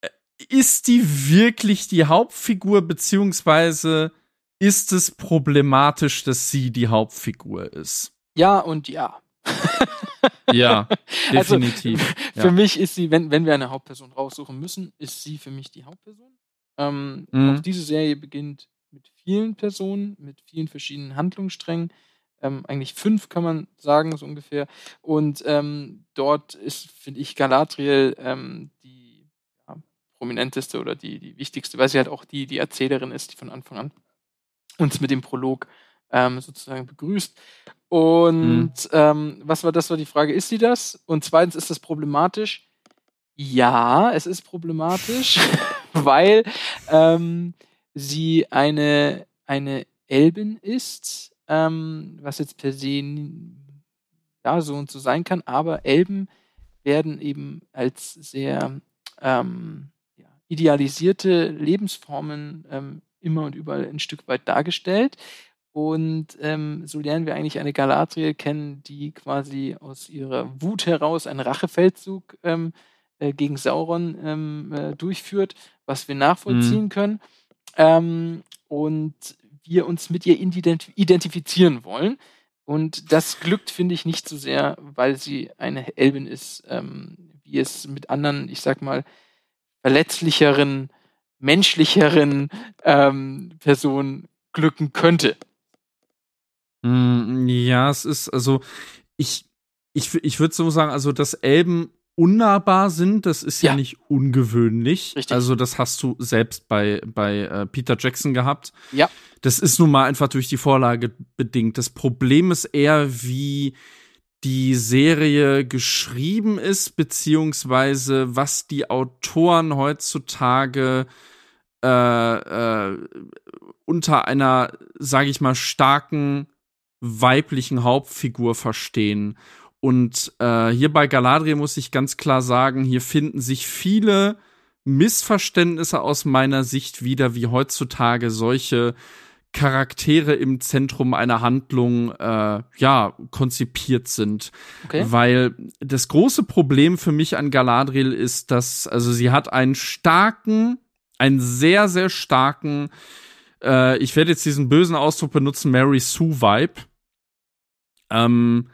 äh, ist die wirklich die Hauptfigur, beziehungsweise ist es problematisch, dass sie die Hauptfigur ist? Ja und ja. ja, also, definitiv. Also, für ja. mich ist sie, wenn, wenn wir eine Hauptperson raussuchen müssen, ist sie für mich die Hauptperson. Ähm, mhm. Auch diese Serie beginnt mit vielen Personen, mit vielen verschiedenen Handlungssträngen. Ähm, eigentlich fünf kann man sagen, so ungefähr. Und ähm, dort ist, finde ich, Galadriel ähm, die ja, prominenteste oder die, die wichtigste, weil sie halt auch die, die Erzählerin ist, die von Anfang an uns mit dem Prolog ähm, sozusagen begrüßt. Und mhm. was war das war die Frage, ist sie das? Und zweitens, ist das problematisch? Ja, es ist problematisch, weil ähm, sie eine, eine Elbin ist, ähm, was jetzt per se ja, so und so sein kann, aber Elben werden eben als sehr ähm, ja, idealisierte Lebensformen ähm, immer und überall ein Stück weit dargestellt. Und ähm, so lernen wir eigentlich eine Galadriel kennen, die quasi aus ihrer Wut heraus einen Rachefeldzug ähm, äh, gegen Sauron ähm, äh, durchführt, was wir nachvollziehen mhm. können. Ähm, und wir uns mit ihr identifizieren wollen. Und das glückt, finde ich, nicht so sehr, weil sie eine Elbin ist, ähm, wie es mit anderen, ich sag mal, verletzlicheren, menschlicheren ähm, Personen glücken könnte. Mm, ja, es ist, also, ich, ich, ich würde so sagen, also, dass Elben unnahbar sind, das ist ja, ja nicht ungewöhnlich. Richtig. Also das hast du selbst bei, bei äh, Peter Jackson gehabt. Ja. Das ist nun mal einfach durch die Vorlage bedingt. Das Problem ist eher, wie die Serie geschrieben ist, beziehungsweise was die Autoren heutzutage äh, äh, unter einer, sage ich mal, starken weiblichen Hauptfigur verstehen. Und äh, hier bei Galadriel muss ich ganz klar sagen, hier finden sich viele Missverständnisse aus meiner Sicht wieder, wie heutzutage solche Charaktere im Zentrum einer Handlung äh, ja konzipiert sind, okay. weil das große Problem für mich an Galadriel ist, dass also sie hat einen starken, einen sehr sehr starken, äh, ich werde jetzt diesen bösen Ausdruck benutzen, Mary Sue Vibe. Ähm,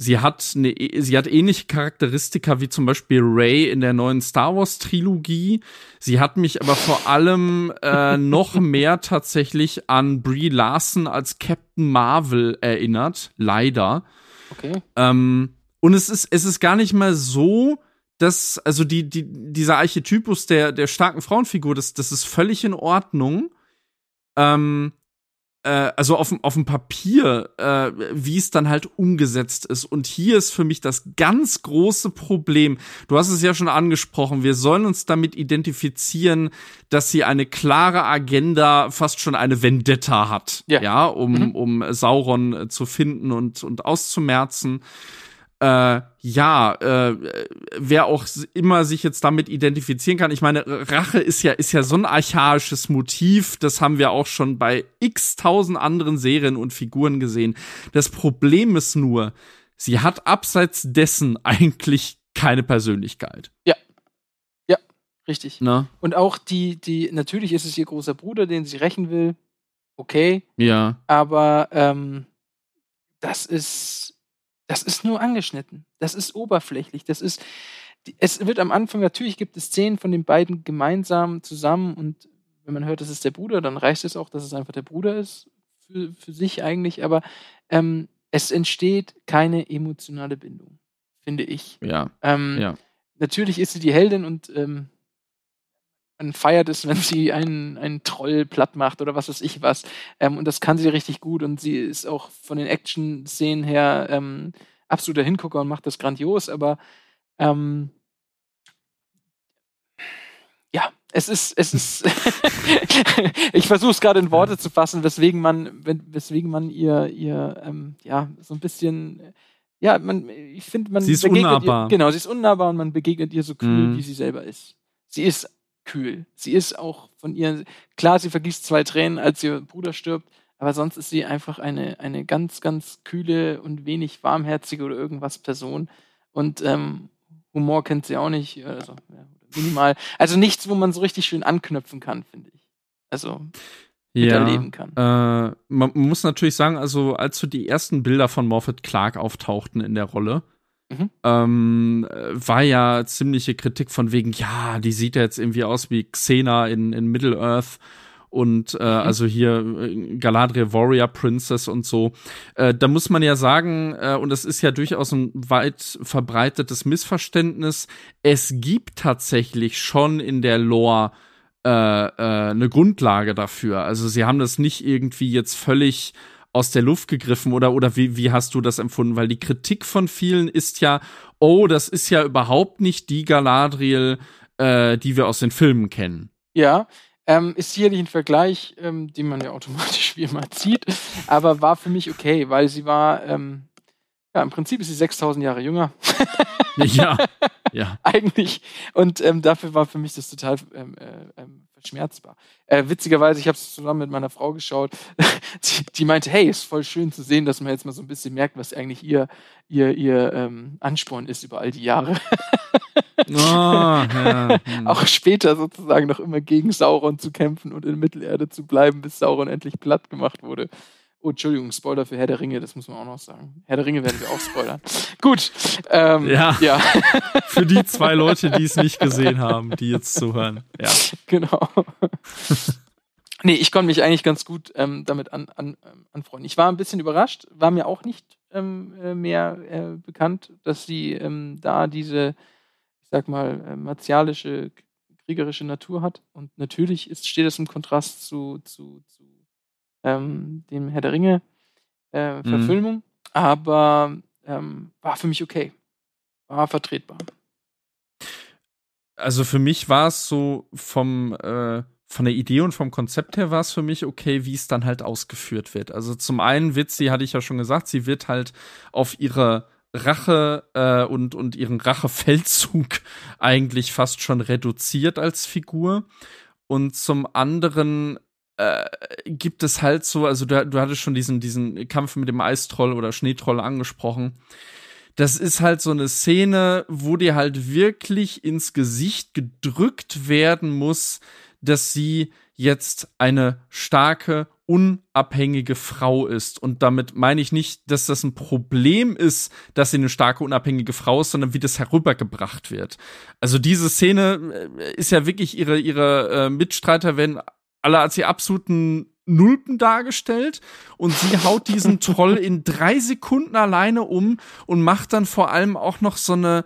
sie hat eine, sie hat ähnliche Charakteristika wie zum Beispiel Ray in der neuen Star Wars Trilogie. Sie hat mich aber vor allem äh, noch mehr tatsächlich an Brie Larson als Captain Marvel erinnert, leider. Okay. Ähm, und es ist es ist gar nicht mal so, dass also die die dieser Archetypus der der starken Frauenfigur, das das ist völlig in Ordnung. Ähm, äh, also auf, auf dem Papier, äh, wie es dann halt umgesetzt ist. Und hier ist für mich das ganz große Problem. Du hast es ja schon angesprochen. Wir sollen uns damit identifizieren, dass sie eine klare Agenda, fast schon eine Vendetta hat. Ja, ja um, mhm. um Sauron zu finden und, und auszumerzen äh, ja, äh, wer auch immer sich jetzt damit identifizieren kann. Ich meine, Rache ist ja, ist ja so ein archaisches Motiv. Das haben wir auch schon bei x tausend anderen Serien und Figuren gesehen. Das Problem ist nur, sie hat abseits dessen eigentlich keine Persönlichkeit. Ja. Ja, richtig. Na? Und auch die, die, natürlich ist es ihr großer Bruder, den sie rächen will. Okay. Ja. Aber ähm, das ist das ist nur angeschnitten. Das ist oberflächlich. Das ist, es wird am Anfang, natürlich gibt es Szenen von den beiden gemeinsam zusammen und wenn man hört, das ist der Bruder, dann reicht es auch, dass es einfach der Bruder ist für, für sich eigentlich, aber ähm, es entsteht keine emotionale Bindung, finde ich. Ja. Ähm, ja. Natürlich ist sie die Heldin und ähm, man feiert es, wenn sie einen, einen Troll platt macht oder was weiß ich was. Ähm, und das kann sie richtig gut und sie ist auch von den Action-Szenen her ähm, absoluter Hingucker und macht das grandios, aber ähm, ja, es ist, es ist, ich versuche es gerade in Worte zu fassen, weswegen man, weswegen man ihr, ihr, ähm, ja, so ein bisschen, ja, man, ich finde, man sie ist unnahbar. Ihr, genau, sie ist unnahbar und man begegnet ihr so kühl, mm. wie sie selber ist. Sie ist kühl. Sie ist auch von ihr, klar, sie vergießt zwei Tränen, als ihr Bruder stirbt, aber sonst ist sie einfach eine, eine ganz, ganz kühle und wenig warmherzige oder irgendwas Person. Und ähm, Humor kennt sie auch nicht, also ja, minimal. Also nichts, wo man so richtig schön anknüpfen kann, finde ich. Also ja, kann. Äh, man muss natürlich sagen, also als so die ersten Bilder von Morphet Clark auftauchten in der Rolle, Mhm. Ähm, war ja ziemliche Kritik von wegen, ja, die sieht ja jetzt irgendwie aus wie Xena in, in Middle-earth und äh, mhm. also hier äh, Galadriel Warrior Princess und so. Äh, da muss man ja sagen, äh, und das ist ja durchaus ein weit verbreitetes Missverständnis, es gibt tatsächlich schon in der Lore äh, äh, eine Grundlage dafür. Also sie haben das nicht irgendwie jetzt völlig aus der Luft gegriffen oder oder wie wie hast du das empfunden? Weil die Kritik von vielen ist ja, oh, das ist ja überhaupt nicht die Galadriel, äh, die wir aus den Filmen kennen. Ja, ähm, ist sicherlich ein Vergleich, ähm, den man ja automatisch wie immer zieht, aber war für mich okay, weil sie war, ähm, ja, im Prinzip ist sie 6000 Jahre jünger. ja, ja. Eigentlich. Und ähm, dafür war für mich das total ähm, äh, ähm, verschmerzbar. Äh, witzigerweise, ich habe es zusammen mit meiner Frau geschaut, die, die, meinte, hey, ist voll schön zu sehen, dass man jetzt mal so ein bisschen merkt, was eigentlich ihr, ihr, ihr ähm, Ansporn ist über all die Jahre. oh, ja. hm. Auch später sozusagen noch immer gegen Sauron zu kämpfen und in Mittelerde zu bleiben, bis Sauron endlich platt gemacht wurde. Oh, Entschuldigung, Spoiler für Herr der Ringe, das muss man auch noch sagen. Herr der Ringe werden wir auch spoilern. Gut. Ähm, ja. ja. für die zwei Leute, die es nicht gesehen haben, die jetzt zuhören. Ja. Genau. nee, ich konnte mich eigentlich ganz gut ähm, damit an, an, ähm, anfreunden. Ich war ein bisschen überrascht, war mir auch nicht ähm, äh, mehr äh, bekannt, dass sie ähm, da diese, ich sag mal, äh, martialische, kriegerische Natur hat. Und natürlich ist, steht es im Kontrast zu, zu, zu ähm, dem Herr der Ringe äh, mhm. Verfilmung, mhm. aber ähm, war für mich okay. War vertretbar. Also für mich war es so vom äh, von der Idee und vom Konzept her war es für mich okay, wie es dann halt ausgeführt wird. Also zum einen wird sie, hatte ich ja schon gesagt, sie wird halt auf ihre Rache äh, und, und ihren Rachefeldzug eigentlich fast schon reduziert als Figur. Und zum anderen äh, gibt es halt so, also du, du hattest schon diesen, diesen Kampf mit dem Eistroll oder Schneetroll angesprochen. Das ist halt so eine Szene, wo dir halt wirklich ins Gesicht gedrückt werden muss, dass sie jetzt eine starke, unabhängige Frau ist. Und damit meine ich nicht, dass das ein Problem ist, dass sie eine starke, unabhängige Frau ist, sondern wie das herübergebracht wird. Also diese Szene äh, ist ja wirklich ihre, ihre äh, Mitstreiter werden alle als die absoluten Nulpen dargestellt und sie haut diesen Troll in drei Sekunden alleine um und macht dann vor allem auch noch so eine,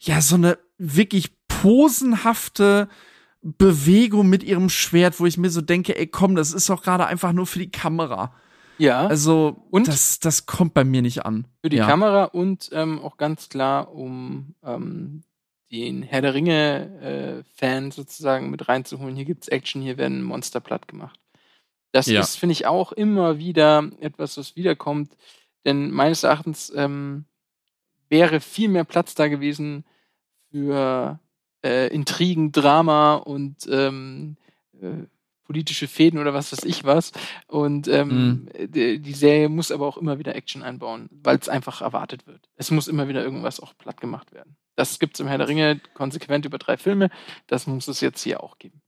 ja, so eine wirklich posenhafte Bewegung mit ihrem Schwert, wo ich mir so denke, ey, komm, das ist doch gerade einfach nur für die Kamera. Ja. Also, und das, das kommt bei mir nicht an. Für die ja. Kamera und ähm, auch ganz klar, um ähm, den Herr der Ringe-Fan äh, sozusagen mit reinzuholen. Hier gibt es Action, hier werden Monster platt gemacht. Das ja. ist, finde ich, auch immer wieder etwas, was wiederkommt. Denn meines Erachtens ähm, wäre viel mehr Platz da gewesen für äh, Intrigen, Drama und ähm, äh, politische Fäden oder was weiß ich was. Und ähm, mhm. die, die, Serie muss aber auch immer wieder Action einbauen, weil es einfach erwartet wird. Es muss immer wieder irgendwas auch platt gemacht werden. Das gibt es im Herr der Ringe konsequent über drei Filme. Das muss es jetzt hier auch geben.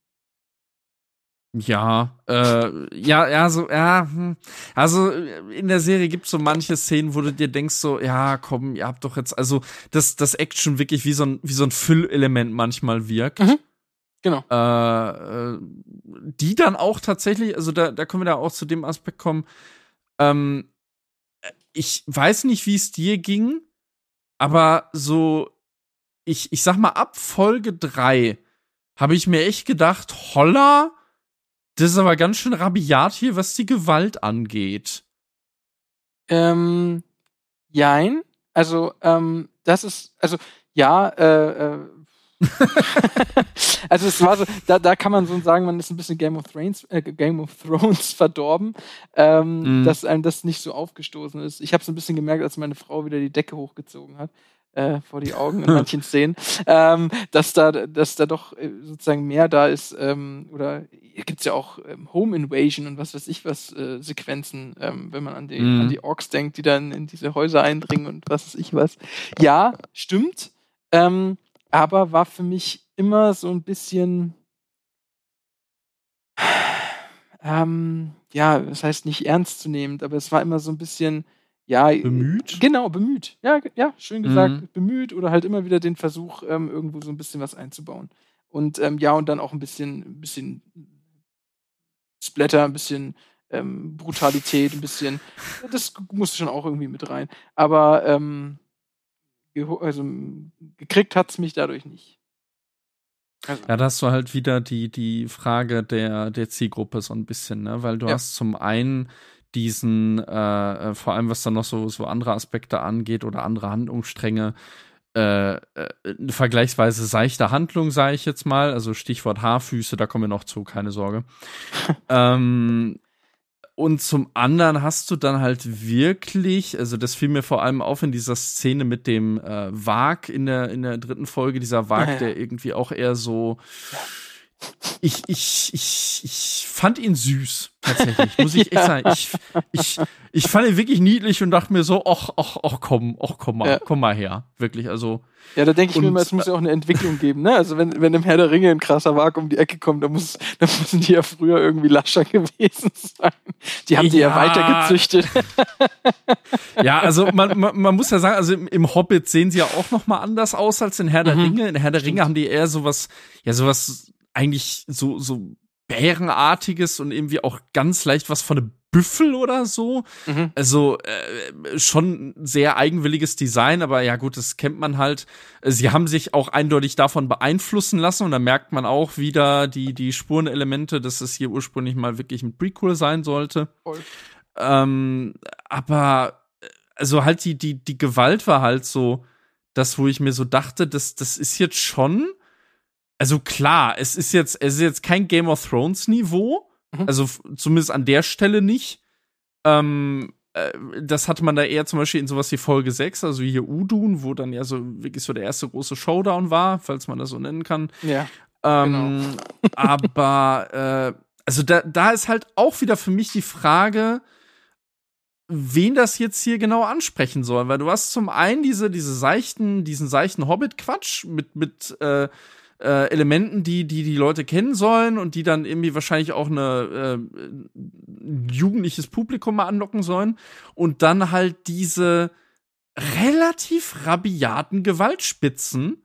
Ja, äh, ja, ja, so, ja, hm. also in der Serie gibt es so manche Szenen, wo du dir denkst, so, ja, komm, ihr habt doch jetzt, also, dass das Action wirklich wie so ein, wie so ein Füllelement manchmal wirkt. Mhm. Genau. Äh, äh, die dann auch tatsächlich, also da, da können wir da auch zu dem Aspekt kommen. Ähm, ich weiß nicht, wie es dir ging, aber so, ich, ich sag mal, ab Folge 3 habe ich mir echt gedacht, holla, das ist aber ganz schön rabiat hier, was die Gewalt angeht. Ähm, jein. Also, ähm, das ist, also, ja, äh, äh also es war so, da, da kann man so sagen, man ist ein bisschen Game of Thrones, äh, Game of Thrones verdorben, ähm, mm. dass einem das nicht so aufgestoßen ist. Ich habe es ein bisschen gemerkt, als meine Frau wieder die Decke hochgezogen hat. Äh, vor die Augen in manchen Szenen, ähm, dass da, dass da doch äh, sozusagen mehr da ist, ähm, oder gibt es ja auch ähm, Home Invasion und was weiß ich was äh, Sequenzen, ähm, wenn man an die, mm. an die Orks denkt, die dann in diese Häuser eindringen und was weiß ich was. Ja, stimmt. Ähm, aber war für mich immer so ein bisschen, ähm, ja, das heißt nicht ernstzunehmend, aber es war immer so ein bisschen, ja. Bemüht? Genau, bemüht. Ja, ja, schön gesagt, mhm. bemüht oder halt immer wieder den Versuch, ähm, irgendwo so ein bisschen was einzubauen. Und ähm, ja, und dann auch ein bisschen, ein bisschen Splatter, ein bisschen ähm, Brutalität, ein bisschen. Das muss schon auch irgendwie mit rein. Aber ähm, also, gekriegt hat es mich dadurch nicht. Also. Ja, da hast du halt wieder die, die Frage der, der Zielgruppe so ein bisschen, ne? Weil du ja. hast zum einen diesen, äh, äh, vor allem was dann noch so, so andere Aspekte angeht oder andere Handlungsstränge, äh, äh, eine vergleichsweise seichte Handlung, sage ich jetzt mal. Also Stichwort Haarfüße, da kommen wir noch zu, keine Sorge. ähm, und zum anderen hast du dann halt wirklich, also das fiel mir vor allem auf in dieser Szene mit dem äh, Wag in der, in der dritten Folge, dieser Wag, ja, ja. der irgendwie auch eher so. Ich, ich, ich, ich fand ihn süß, tatsächlich, muss ich ja. echt sagen. Ich, ich, ich fand ihn wirklich niedlich und dachte mir so, ach, ach, ach komm, ach komm mal, komm mal her. Wirklich, also ja, da denke ich mir immer, es muss ja auch eine Entwicklung geben, ne? Also wenn, wenn im Herr der Ringe ein krasser Wag um die Ecke kommt, dann, muss, dann müssen die ja früher irgendwie lascher gewesen sein. Die haben die ja, ja weitergezüchtet. Ja, also man, man, man, muss ja sagen, also im, im, Hobbit sehen sie ja auch noch mal anders aus als in Herr der mhm. Ringe. In Herr der Ringe haben die eher sowas, ja sowas eigentlich so, so Bärenartiges und irgendwie auch ganz leicht was von einem Büffel oder so. Mhm. Also äh, schon sehr eigenwilliges Design, aber ja gut, das kennt man halt. Sie haben sich auch eindeutig davon beeinflussen lassen und da merkt man auch wieder die, die Spurenelemente, dass es hier ursprünglich mal wirklich ein Prequel sein sollte. Ähm, aber also halt die, die, die Gewalt war halt so das, wo ich mir so dachte, das, das ist jetzt schon also klar, es ist jetzt, es ist jetzt kein Game of Thrones Niveau, mhm. also zumindest an der Stelle nicht. Ähm, äh, das hatte man da eher zum Beispiel in sowas wie Folge 6, also wie hier Udun, wo dann ja so wirklich so der erste große Showdown war, falls man das so nennen kann. Ja. Ähm, genau. aber äh, also da, da ist halt auch wieder für mich die Frage, wen das jetzt hier genau ansprechen soll, weil du hast zum einen diese diese seichten diesen seichten Hobbit Quatsch mit mit äh, äh, Elementen, die, die die Leute kennen sollen und die dann irgendwie wahrscheinlich auch eine äh, jugendliches Publikum mal anlocken sollen. Und dann halt diese relativ rabiaten Gewaltspitzen.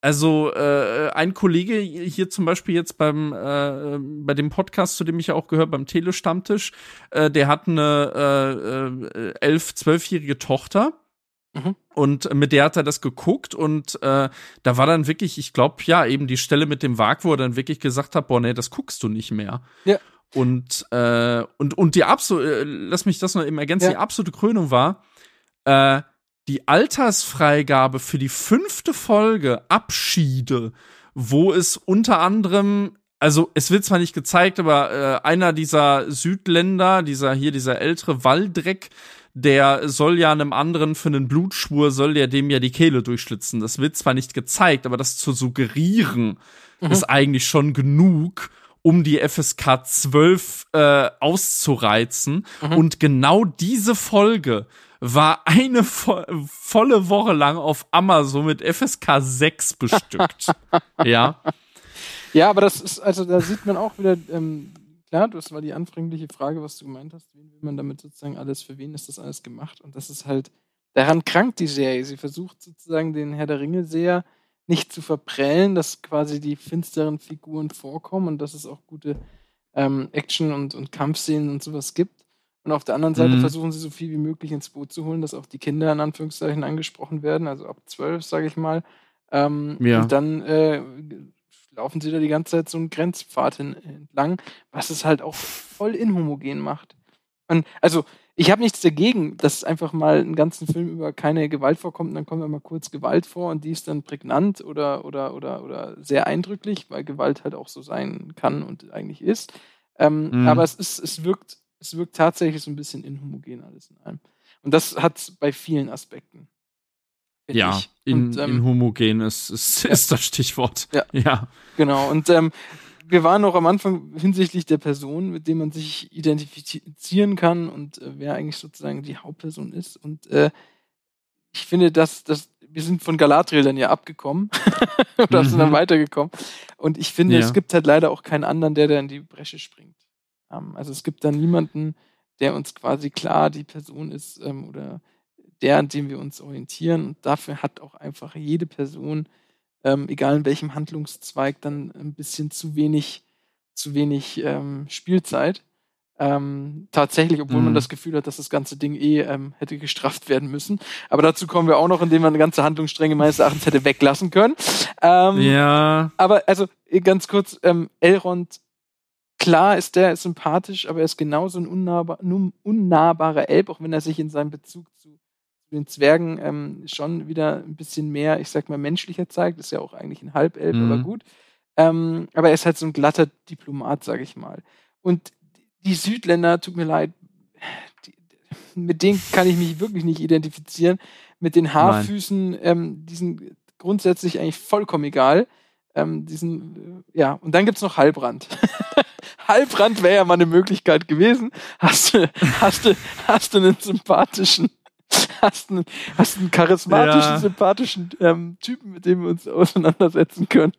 Also äh, ein Kollege hier zum Beispiel jetzt beim äh, bei dem Podcast, zu dem ich ja auch gehört, beim Telestammtisch, äh, der hat eine äh, äh, elf, zwölfjährige Tochter Mhm. Und mit der hat er das geguckt und äh, da war dann wirklich, ich glaube, ja, eben die Stelle mit dem Wag, wo er dann wirklich gesagt hat, boah, nee, das guckst du nicht mehr. Ja. Und, äh, und, und die absolute, äh, lass mich das noch eben ergänzen, ja. die absolute Krönung war, äh, die Altersfreigabe für die fünfte Folge Abschiede, wo es unter anderem also es wird zwar nicht gezeigt, aber äh, einer dieser Südländer, dieser hier, dieser ältere Waldreck, der soll ja einem anderen für einen Blutschwur, soll der dem ja die Kehle durchschlitzen. Das wird zwar nicht gezeigt, aber das zu suggerieren, mhm. ist eigentlich schon genug, um die FSK 12 äh, auszureizen. Mhm. Und genau diese Folge war eine vo volle Woche lang auf Amazon mit FSK 6 bestückt. ja. Ja, aber das ist, also da sieht man auch wieder, ähm, klar, das war die anfängliche Frage, was du gemeint hast, wen will man damit sozusagen alles, für wen ist das alles gemacht? Und das ist halt, daran krankt die Serie. Sie versucht sozusagen den Herr der Ringe sehr nicht zu verprellen, dass quasi die finsteren Figuren vorkommen und dass es auch gute ähm, Action- und, und Kampfszenen und sowas gibt. Und auf der anderen Seite mhm. versuchen sie so viel wie möglich ins Boot zu holen, dass auch die Kinder in Anführungszeichen angesprochen werden, also ab zwölf, sage ich mal. Ähm, ja. Und dann äh, laufen sie da die ganze Zeit so einen Grenzpfad entlang, was es halt auch voll inhomogen macht. Und also, ich habe nichts dagegen, dass einfach mal einen ganzen Film über keine Gewalt vorkommt und dann kommt mal kurz Gewalt vor und die ist dann prägnant oder, oder, oder, oder sehr eindrücklich, weil Gewalt halt auch so sein kann und eigentlich ist. Ähm, mhm. Aber es ist, es wirkt, es wirkt tatsächlich so ein bisschen inhomogen alles in allem. Und das hat es bei vielen Aspekten. Ja, in, und, ähm, inhomogen ist, ist, ja. ist das Stichwort. Ja. ja. Genau. Und ähm, wir waren auch am Anfang hinsichtlich der Person, mit dem man sich identifizieren kann und äh, wer eigentlich sozusagen die Hauptperson ist. Und äh, ich finde, dass, dass wir sind von Galadriel dann ja abgekommen oder mhm. sind dann weitergekommen. Und ich finde, ja. es gibt halt leider auch keinen anderen, der da in die Bresche springt. Ähm, also es gibt da niemanden, der uns quasi klar die Person ist ähm, oder der, an dem wir uns orientieren. Und dafür hat auch einfach jede Person, ähm, egal in welchem Handlungszweig, dann ein bisschen zu wenig zu wenig ähm, Spielzeit. Ähm, tatsächlich, obwohl Mhm. man das Gefühl hat, dass das ganze Ding eh ähm, hätte gestrafft werden müssen. Aber dazu kommen wir auch noch, indem man eine ganze Handlungsstränge meines Erachtens hätte weglassen können. Ähm, Ja. aber also äh, ganz kurz, ähm, Elrond, klar ist der sympathisch, aber er ist genauso ein unnahbar, unnahbarer Elb, auch wenn er sich in seinem Bezug zu, zu den Zwergen ähm, schon wieder ein bisschen mehr, ich sag mal, menschlicher zeigt. Ist ja auch eigentlich ein Halbelb, Mhm. aber gut. Ähm, aber er ist halt so ein glatter Diplomat, sag ich mal. Und die Südländer, tut mir leid, die, mit denen kann ich mich wirklich nicht identifizieren. Mit den Haarfüßen, ähm, die sind grundsätzlich eigentlich vollkommen egal. Ähm, diesen, äh, ja, und dann gibt's noch Halbrand. Halbrand wäre ja mal eine Möglichkeit gewesen. Hast du, hast du, hast du einen sympathischen, hast einen, hast einen charismatischen, Ja. sympathischen ähm, Typen, mit dem wir uns auseinandersetzen können.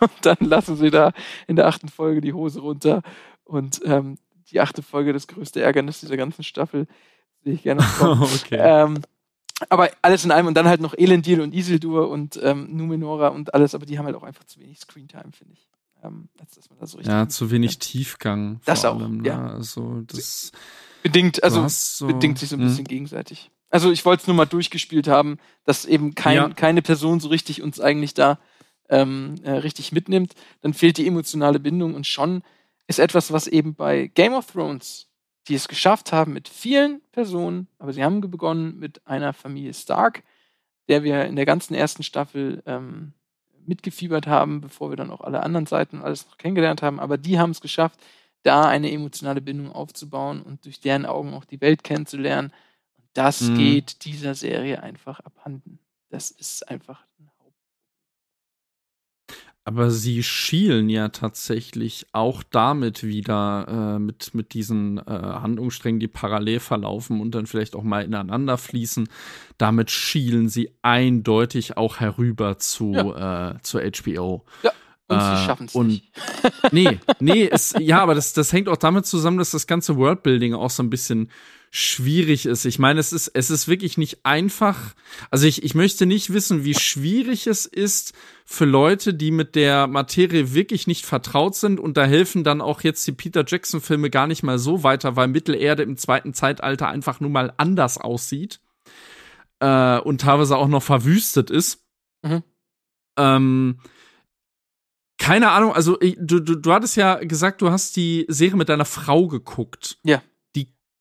Und dann lassen sie da in der achten Folge die Hose runter. Und ähm, die achte Folge, das größte Ärgernis dieser ganzen Staffel, sehe ich gerne okay. Ähm, aber alles in einem und dann halt noch Elendil und Isildur und ähm, Numenora und alles, aber die haben halt auch einfach zu wenig Screentime, finde ich. Ähm, so ja, zu wenig Tiefgang. Das auch, allem, ja. Ne? Also, das bedingt, also so, bedingt sich so ein hm. bisschen gegenseitig. Also ich wollte es nur mal durchgespielt haben, dass eben kein, Ja. keine Person so richtig uns eigentlich da ähm, äh, richtig mitnimmt. Dann fehlt die emotionale Bindung und schon ist etwas, was eben bei Game of Thrones, die es geschafft haben mit vielen Personen, aber sie haben begonnen mit einer Familie Stark, der wir in der ganzen ersten Staffel ähm, mitgefiebert haben, bevor wir dann auch alle anderen Seiten alles noch kennengelernt haben. Aber die haben es geschafft, da eine emotionale Bindung aufzubauen und durch deren Augen auch die Welt kennenzulernen. Und das Mhm. geht dieser Serie einfach abhanden. Das ist einfach ein Haupt. Aber sie schielen ja tatsächlich auch damit wieder äh, mit, mit diesen äh, Handlungssträngen, die parallel verlaufen und dann vielleicht auch mal ineinander fließen. Damit schielen sie eindeutig auch herüber zu, äh, zu HBO. Und Äh, sie schaffen es und- nicht. Nee, nee, es, ja, aber das, das hängt auch damit zusammen, dass das ganze Worldbuilding auch so ein bisschen schwierig ist. Ich meine, es ist, es ist wirklich nicht einfach. Also ich, ich möchte nicht wissen, wie schwierig es ist für Leute, die mit der Materie wirklich nicht vertraut sind und da helfen dann auch jetzt die Peter Jackson Filme gar nicht mal so weiter, weil Mittelerde im zweiten Zeitalter einfach nun mal anders aussieht äh, und teilweise auch noch verwüstet ist. Mhm. Ähm, keine Ahnung, also du, du, du hattest ja gesagt, du hast die Serie mit deiner Frau geguckt. Ja.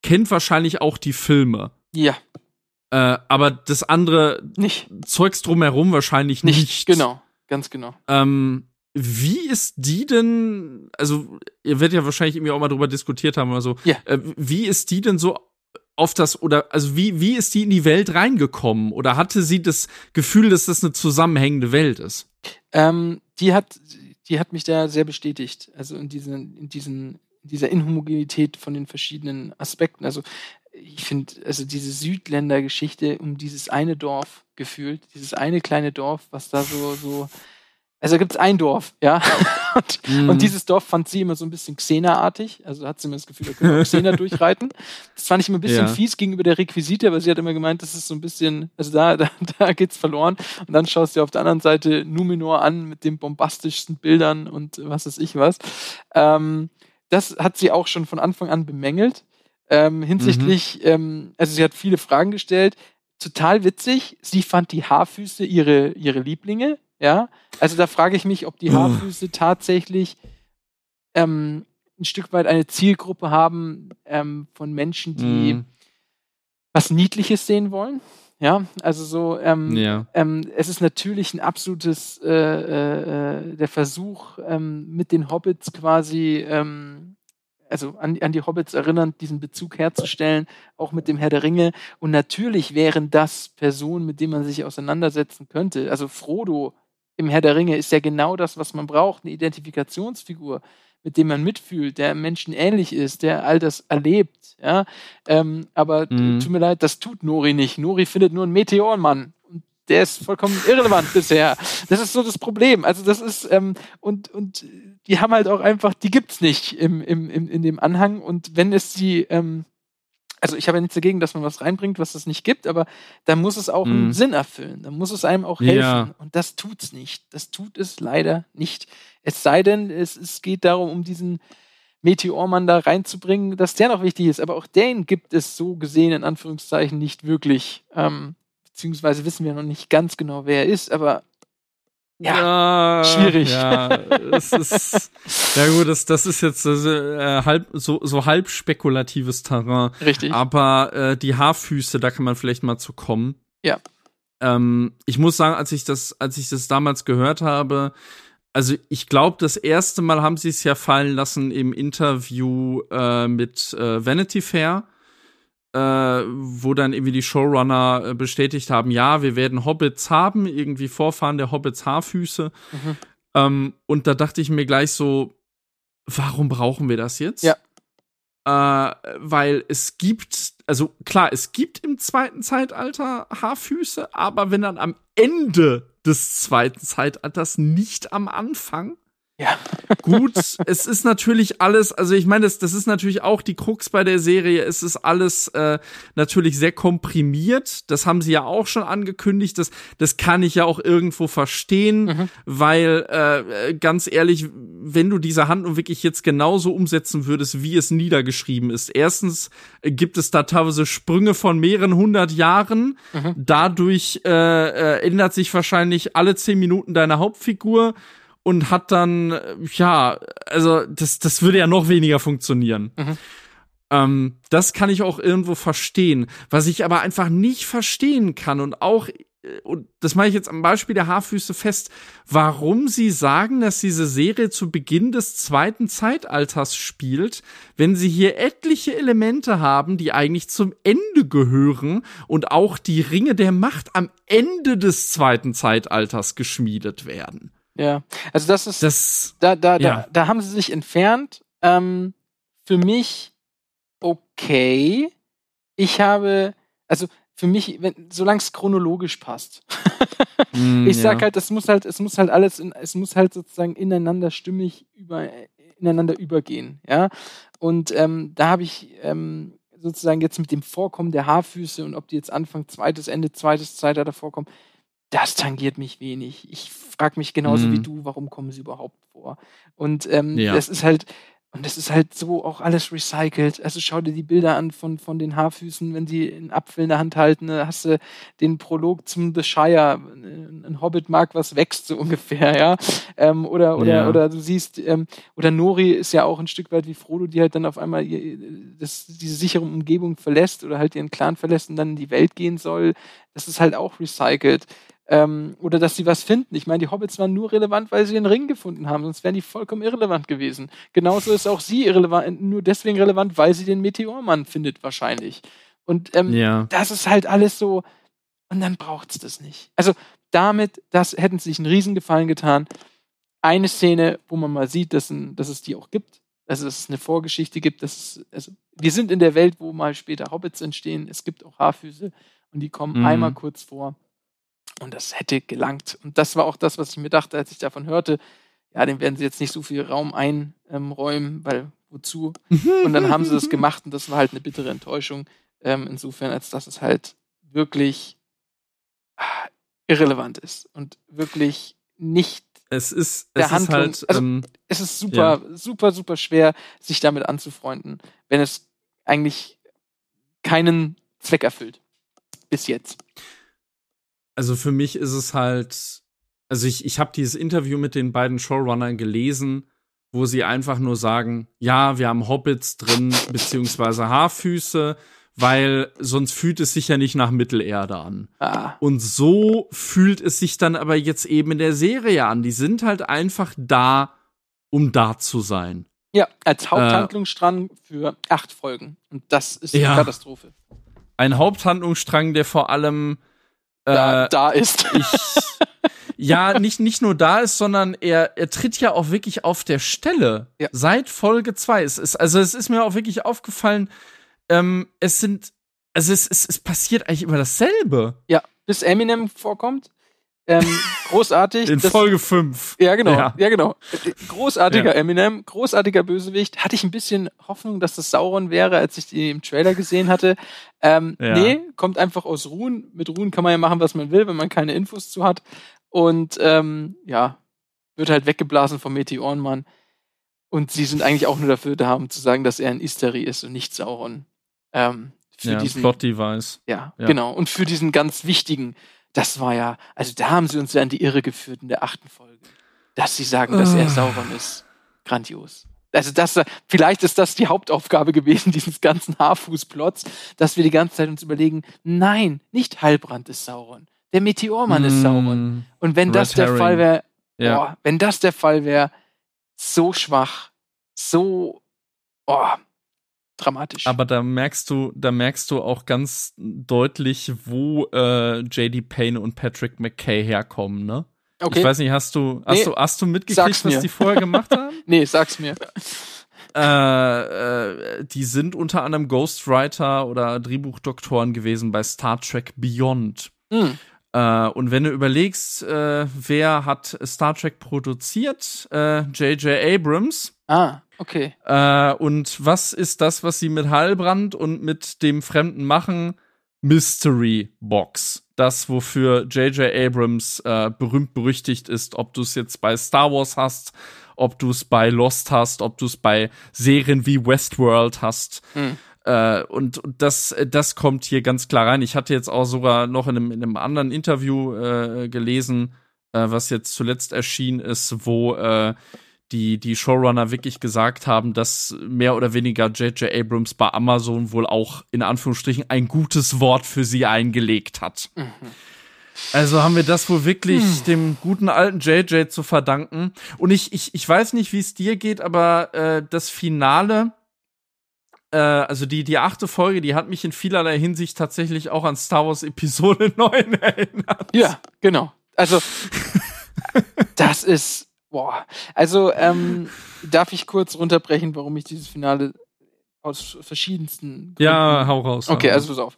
Kennt wahrscheinlich auch die Filme. Ja, Äh, aber das andere nicht. Zeugs drumherum wahrscheinlich nicht. Nicht, genau. Ganz genau. Ähm, wie ist die denn, also ihr werdet ja wahrscheinlich irgendwie auch mal drüber diskutiert haben oder so, Ja. äh, wie ist die denn so auf das, oder also wie, wie ist die in die Welt reingekommen? Oder hatte sie das Gefühl, dass das eine zusammenhängende Welt ist? Ähm, die hat, die hat mich da sehr bestätigt. Also in diesen, in diesen, dieser Inhomogenität von den verschiedenen Aspekten. Also ich finde, also diese Südländer-Geschichte um dieses eine Dorf gefühlt, dieses eine kleine Dorf, was da so, so, also gibt es ein Dorf, ja. Und, Mhm. und dieses Dorf fand sie immer so ein bisschen Xena-artig. Also hat sie immer das Gefühl, da könnte auch Xena durchreiten. Das fand ich immer ein bisschen Ja. fies gegenüber der Requisite, aber sie hat immer gemeint, das ist so ein bisschen, also da, da, da geht's verloren. Und dann schaust du auf der anderen Seite Numenor an mit den bombastischsten Bildern und was weiß ich was. Ähm, das hat sie auch schon von Anfang an bemängelt. Ähm, hinsichtlich, ähm, also sie hat viele Fragen gestellt. Total witzig. Sie fand die Haarfüße ihre, ihre Lieblinge. Ja, also da frage ich mich, ob die. Haarfüße tatsächlich ähm, ein Stück weit eine Zielgruppe haben ähm, von Menschen, die Mhm. was Niedliches sehen wollen. Ja, also so, ähm, Ja. ähm, es ist natürlich ein absolutes, äh, äh, äh, der Versuch, ähm, mit den Hobbits quasi, ähm, also an, an die Hobbits erinnernd, diesen Bezug herzustellen, auch mit dem Herr der Ringe. Und natürlich wären das Personen, mit denen man sich auseinandersetzen könnte. Also Frodo im Herr der Ringe ist ja genau das, was man braucht, eine Identifikationsfigur, mit dem man mitfühlt, der Menschen ähnlich ist, der all das erlebt. Ja? Ähm, aber Mhm. tut mir leid, das tut Nori nicht. Nori findet nur einen Meteorenmann. Und der ist vollkommen irrelevant bisher. Das ist so das Problem. Also das ist, ähm, und, und die haben halt auch einfach, die gibt's nicht im, im, im, in dem Anhang. Und wenn es die, ähm, also ich habe ja nichts dagegen, dass man was reinbringt, was es nicht gibt, aber da muss es auch Mhm. einen Sinn erfüllen. Da muss es einem auch helfen. Ja. Und das tut's nicht. Das tut es leider nicht. Es sei denn, es, es geht darum, um diesen Meteormann da reinzubringen, dass der noch wichtig ist. Aber auch den gibt es so gesehen, in Anführungszeichen, nicht wirklich. Ähm, beziehungsweise wissen wir noch nicht ganz genau, wer er ist, aber Ja, schwierig. Ja, es ist, ja gut, das, das ist jetzt äh, halb, so, so halb spekulatives Terrain. richtig. Aber äh, die Haarfüße, da kann man vielleicht mal zu kommen. Ja. Ähm, ich muss sagen, als ich das, als ich das damals gehört habe, also ich glaube, das erste Mal haben sie es ja fallen lassen im Interview äh, mit äh, Vanity Fair, äh, wo dann irgendwie die Showrunner äh, bestätigt haben, ja, wir werden Hobbits haben, irgendwie Vorfahren der Hobbits Haarfüße. Mhm. Ähm, und da dachte ich mir gleich so, warum brauchen wir das jetzt? Ja. Äh, weil es gibt, also klar, es gibt im zweiten Zeitalter Haarfüße, aber wenn dann am Ende des zweiten Zeitalters, nicht am Anfang. Ja. Gut, es ist natürlich alles, also ich meine, das, das ist natürlich auch die Krux bei der Serie, es ist alles äh, natürlich sehr komprimiert, das haben sie ja auch schon angekündigt, das, das kann ich ja auch irgendwo verstehen, Mhm. weil äh, ganz ehrlich, wenn du diese Handlung wirklich jetzt genauso umsetzen würdest, wie es niedergeschrieben ist, erstens gibt es da teilweise Sprünge von mehreren hundert Jahren, Mhm. dadurch äh, äh, ändert sich wahrscheinlich alle zehn Minuten deine Hauptfigur und hat dann, ja, also das, das würde ja noch weniger funktionieren. Mhm. Ähm, das kann ich auch irgendwo verstehen. Was ich aber einfach nicht verstehen kann und auch, äh, und das mache ich jetzt am Beispiel der Haarfüße fest, warum sie sagen, dass diese Serie zu Beginn des zweiten Zeitalters spielt, wenn sie hier etliche Elemente haben, die eigentlich zum Ende gehören und auch die Ringe der Macht am Ende des zweiten Zeitalters geschmiedet werden. Ja. Also das ist. Das, da, da, Ja. da, da haben sie sich entfernt. Ähm, für mich okay. Ich habe, also für mich, wenn, solange es chronologisch passt. mm, ich sag ja. halt, es muss halt, es muss halt alles, in, es muss halt sozusagen ineinander stimmig über, ineinander übergehen, ja. Und ähm, da habe ich ähm, sozusagen jetzt mit dem Vorkommen der Haarfüße und ob die jetzt Anfang zweites, Ende zweites Zeitalter vorkommen, das tangiert mich wenig. Ich frage mich genauso Mhm. wie du, warum kommen sie überhaupt vor? Und ähm, Ja. das ist halt, und das ist halt so auch alles recycelt. Also schau dir die Bilder an von, von den Haarfüßen, wenn sie einen Apfel in der Hand halten, da hast du den Prolog zum The Shire, ein ein Hobbit mag was wächst, so ungefähr, ja. Ähm, oder, oder, Ja. oder du siehst, ähm, oder Nori ist ja auch ein Stück weit wie Frodo, die halt dann auf einmal ihr, das, diese sichere Umgebung verlässt oder halt ihren Clan verlässt und dann in die Welt gehen soll. Das ist halt auch recycelt. Ähm, oder dass sie was finden. Ich meine, die Hobbits waren nur relevant, weil sie den Ring gefunden haben, sonst wären die vollkommen irrelevant gewesen. Genauso ist auch sie irrelevant, nur deswegen relevant, weil sie den Meteormann findet, wahrscheinlich. Und ähm, ja. das ist halt alles so, und dann braucht's das nicht. Also damit, das hätten sie sich einen Riesengefallen getan. Eine Szene, wo man mal sieht, dass, ein, dass es die auch gibt, also dass es eine Vorgeschichte gibt, dass es, also wir sind in der Welt, wo mal später Hobbits entstehen, es gibt auch Haarfüße und die kommen Mhm. einmal kurz vor. Und das hätte gelangt. Und das war auch das, was ich mir dachte, als ich davon hörte, ja, dem werden sie jetzt nicht so viel Raum einräumen, weil wozu? Und dann haben sie das gemacht und das war halt eine bittere Enttäuschung. Ähm, insofern, als dass es halt wirklich ah, irrelevant ist und wirklich nicht. Es ist, Der es ist Handlung- halt, also- ähm, Es ist super, super, super schwer, sich damit anzufreunden, wenn es eigentlich keinen Zweck erfüllt. Bis jetzt. Also für mich ist es halt, also ich, ich habe dieses Interview mit den beiden Showrunnern gelesen, wo sie einfach nur sagen, ja, wir haben Hobbits drin, beziehungsweise Haarfüße, weil sonst fühlt es sich ja nicht nach Mittelerde an. Ah, Und so fühlt es sich dann aber jetzt eben in der Serie an. Die sind halt einfach da, um da zu sein. ja, als Haupthandlungsstrang für acht Folgen. Und das ist Ja. eine Katastrophe. Ein Haupthandlungsstrang, der vor allem Da, äh, da ist. ich ja nicht nicht nur da ist, sondern er er tritt ja auch wirklich auf der Stelle Ja. seit Folge 2. Es ist also es ist mir auch wirklich aufgefallen, ähm, es sind also es, es, es passiert eigentlich immer dasselbe. Ja, bis Eminem vorkommt. Ähm, großartig. In Das- Folge 5. Ja, genau. Ja, Ja. genau. Großartiger Ja. Eminem, großartiger Bösewicht. Hatte ich ein bisschen Hoffnung, dass das Sauron wäre, als ich die im Trailer gesehen hatte. Ähm, Ja. Nee, kommt einfach aus Ruhen. Mit Ruhen kann man ja machen, was man will, wenn man keine Infos zu hat. Und ähm, ja, wird halt weggeblasen vom Meteorenmann. Und sie sind eigentlich auch nur dafür da, um zu sagen, dass er ein Istari ist und nicht Sauron. Ähm, für Ja, diesen Plot-Device. Ja. genau. Und für diesen ganz wichtigen, das war ja, also da haben sie uns ja in die Irre geführt in der achten Folge. Dass sie sagen, dass er Ah. Sauron ist. Grandios. Also das, vielleicht ist das die Hauptaufgabe gewesen, dieses ganzen Haarfußplots, dass wir die ganze Zeit uns überlegen, nein, nicht Heilbrand ist Sauron. Der Meteormann ist Sauron. Mm, Und wenn das der Herring. Fall wäre, Ja. boah, wenn das der Fall wäre, so schwach, so oh, dramatisch. Aber da merkst du, da merkst du auch ganz deutlich, wo äh, JD Payne und Patrick McKay herkommen, ne? okay. Ich weiß nicht, hast du, hast Nee, du, hast du mitgekriegt, was die vorher gemacht haben? nee, sag's mir. äh, äh, die sind unter anderem Ghostwriter oder Drehbuchdoktoren gewesen bei Star Trek Beyond. Hm. Äh, und wenn du überlegst, äh, wer hat Star Trek produziert? Äh, J.J. Abrams. Ah, okay. Äh, und was ist das, was sie mit Heilbrand und mit dem Fremden machen? Mystery Box. Das, wofür J.J. Abrams äh, berühmt berüchtigt ist, ob du es jetzt bei Star Wars hast, ob du es bei Lost hast, ob du es bei Serien wie Westworld hast. Hm. Äh, und und das, das kommt hier ganz klar rein. Ich hatte jetzt auch sogar noch in einem, in einem anderen Interview äh, gelesen, äh, was jetzt zuletzt erschienen ist, wo äh, die, die Showrunner wirklich gesagt haben, dass mehr oder weniger J.J. Abrams bei Amazon wohl auch in Anführungsstrichen ein gutes Wort für sie eingelegt hat. Mhm. Also haben wir das wohl wirklich Hm. dem guten alten JJ zu verdanken. Und ich, ich, ich weiß nicht, wie es dir geht, aber äh, das Finale, äh, also die, die achte Folge, die hat mich in vielerlei Hinsicht tatsächlich auch an Star Wars Episode 9 erinnert. Ja, genau. Also, das ist, boah. Also, ähm, darf ich kurz runterbrechen, warum ich dieses Finale aus verschiedensten Gründen Ja, hau raus. Okay, also pass auf.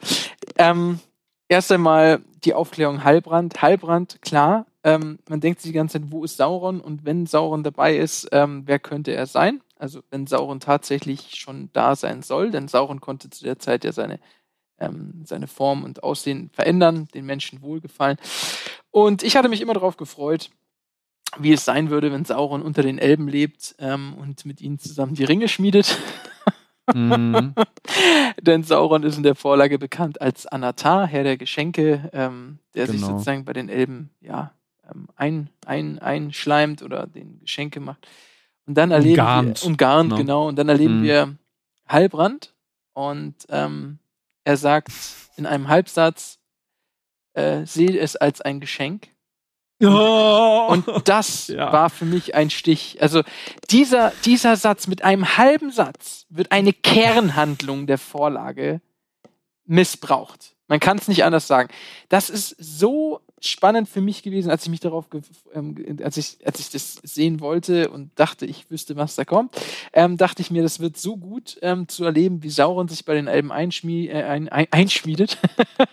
Ähm, erst einmal die Aufklärung Heilbrand. Heilbrand, klar. Ähm, man denkt sich die ganze Zeit, wo ist Sauron? Und wenn Sauron dabei ist, ähm, wer könnte er sein? Also wenn Sauron tatsächlich schon da sein soll, denn Sauron konnte zu der Zeit ja seine, ähm, seine Form und Aussehen verändern, den Menschen wohlgefallen. Und ich hatte mich immer darauf gefreut, wie es sein würde, wenn Sauron unter den Elben lebt ähm, und mit ihnen zusammen die Ringe schmiedet. Mhm. Denn Sauron ist in der Vorlage bekannt als Anatar, Herr der Geschenke, ähm, der sich Genau. sozusagen bei den Elben ja, ähm, ein, ein, einschleimt oder den Geschenke macht. Und dann erleben Umgarnt, wir, umgarnt, ne? genau, und dann erleben Mhm. wir Heilbrand und ähm, er sagt in einem Halbsatz, äh, sehe es als ein Geschenk. Oh. Und das Ja. war für mich ein Stich. Also dieser, dieser Satz mit einem halben Satz wird eine Kernhandlung der Vorlage missbraucht. Man kann es nicht anders sagen. Das ist so spannend für mich gewesen, als ich mich darauf, ähm, als ich, als ich das sehen wollte und dachte, ich wüsste, was da kommt, ähm, dachte ich mir, das wird so gut ähm, zu erleben, wie Sauron sich bei den Elben einschmie äh, ein, ein, einschmiedet,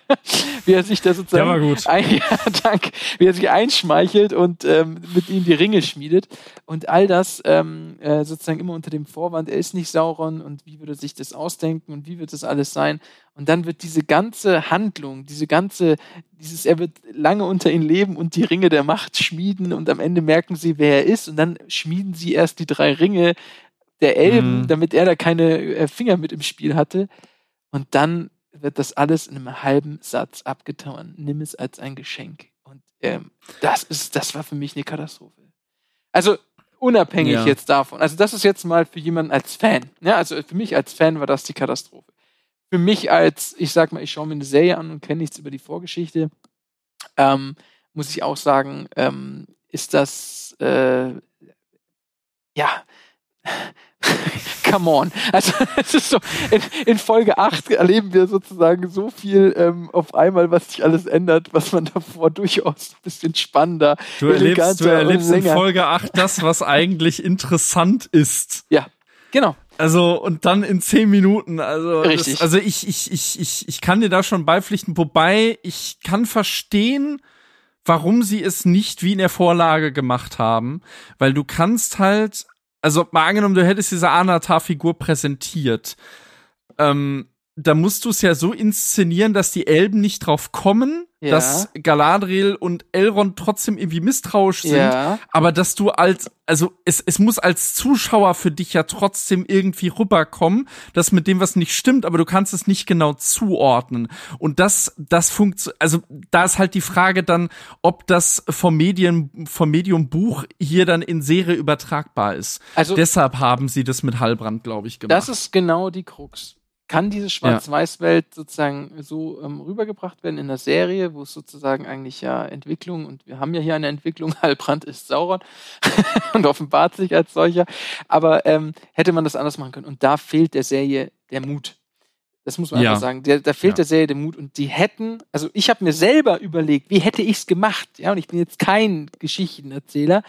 wie er sich da sozusagen war gut. ein, ja, danke. Wie er sich einschmeichelt und ähm, mit ihm die Ringe schmiedet. Und all das ähm, äh, sozusagen immer unter dem Vorwand, er ist nicht Sauron und wie würde er sich das ausdenken und wie wird das alles sein. Und dann wird diese ganze Handlung, diese ganze, dieses, er wird lange unter ihnen leben und die Ringe der Macht schmieden und am Ende merken sie, wer er ist und dann schmieden sie erst die drei Ringe der Elben, Mhm. damit er da keine äh, Finger mit im Spiel hatte. Und dann wird das alles in einem halben Satz abgetan. Nimm es als ein Geschenk. Und ähm, das ist, das war für mich eine Katastrophe. Also unabhängig Ja. jetzt davon. Also das ist jetzt mal für jemanden als Fan. Ja, also für mich als Fan war das die Katastrophe. Für mich als, ich sag mal, ich schaue mir eine Serie an und kenne nichts über die Vorgeschichte, ähm, muss ich auch sagen, ähm, ist das äh, ja come on. Also es ist so, in, in Folge 8 erleben wir sozusagen so viel ähm, auf einmal, was sich alles ändert, was man davor durchaus ein bisschen spannender, Du erlebst, du erlebst in. Folge 8 das, was eigentlich interessant ist. Ja, genau. Also, und dann in zehn Minuten, also, Richtig. Das, also ich, ich, ich, ich, ich kann dir da schon beipflichten, wobei ich kann verstehen, warum sie es nicht wie in der Vorlage gemacht haben, weil du kannst halt, also mal angenommen, du hättest diese Anatar-Figur präsentiert, ähm, da musst du es ja so inszenieren, dass die Elben nicht drauf kommen, ja. dass Galadriel und Elrond trotzdem irgendwie misstrauisch sind, ja. aber dass du als, also es, es muss als Zuschauer für dich ja trotzdem irgendwie rüberkommen, dass mit dem was nicht stimmt, aber du kannst es nicht genau zuordnen. Und das, das funktioniert, also da ist halt die Frage dann, ob das vom Medien, vom Medium Buch hier dann in Serie übertragbar ist. Also deshalb haben sie das mit Hallbrand, glaube ich, gemacht. Das ist genau die Krux kann diese Schwarz-Weiß-Welt sozusagen so ähm, rübergebracht werden in der Serie, wo es sozusagen eigentlich ja Entwicklung, und wir haben ja hier eine Entwicklung, Halbrand ist Sauron und offenbart sich als solcher, aber ähm, hätte man das anders machen können. Und da fehlt der Serie der Mut. Das muss man ja. einfach sagen. Der, da fehlt ja. der Serie der Mut. Und die hätten, also ich habe mir selber überlegt, wie hätte ich es gemacht? Ja, und ich bin jetzt kein Geschichtenerzähler,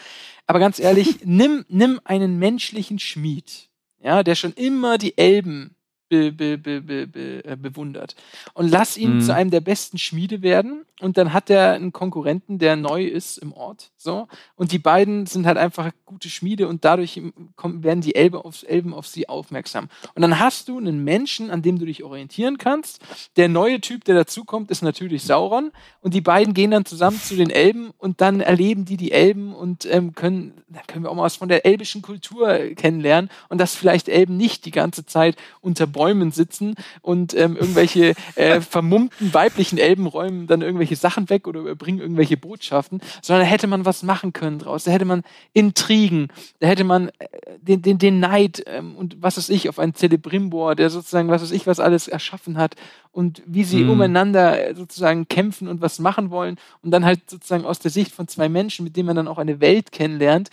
aber ganz ehrlich, nimm, nimm einen menschlichen Schmied, ja, der schon immer die Elben be, be, be, äh, bewundert. Und lass ihn mhm. zu einem der besten Schmiede werden. Und dann hat er einen Konkurrenten, der neu ist im Ort. So. Und die beiden sind halt einfach gute Schmiede und dadurch kommen, werden die Elbe aufs, Elben auf sie aufmerksam. Und dann hast du einen Menschen, an dem du dich orientieren kannst. Der neue Typ, der dazukommt, ist natürlich Sauron. Und die beiden gehen dann zusammen zu den Elben und dann erleben die die Elben und ähm, können, dann können wir auch mal was von der elbischen Kultur kennenlernen. Und dass vielleicht Elben nicht die ganze Zeit unter Bäumen sitzen und ähm, irgendwelche äh, vermummten weiblichen Elben räumen dann irgendwelche Sachen weg oder überbringen irgendwelche Botschaften, sondern da hätte man was machen können draus. Da hätte man Intrigen, da hätte man äh, den, den, den Neid ähm, und was weiß ich auf einen Celebrimbor, der sozusagen was weiß ich was alles erschaffen hat und wie sie mhm. umeinander äh, sozusagen kämpfen und was machen wollen und dann halt sozusagen aus der Sicht von zwei Menschen, mit denen man dann auch eine Welt kennenlernt.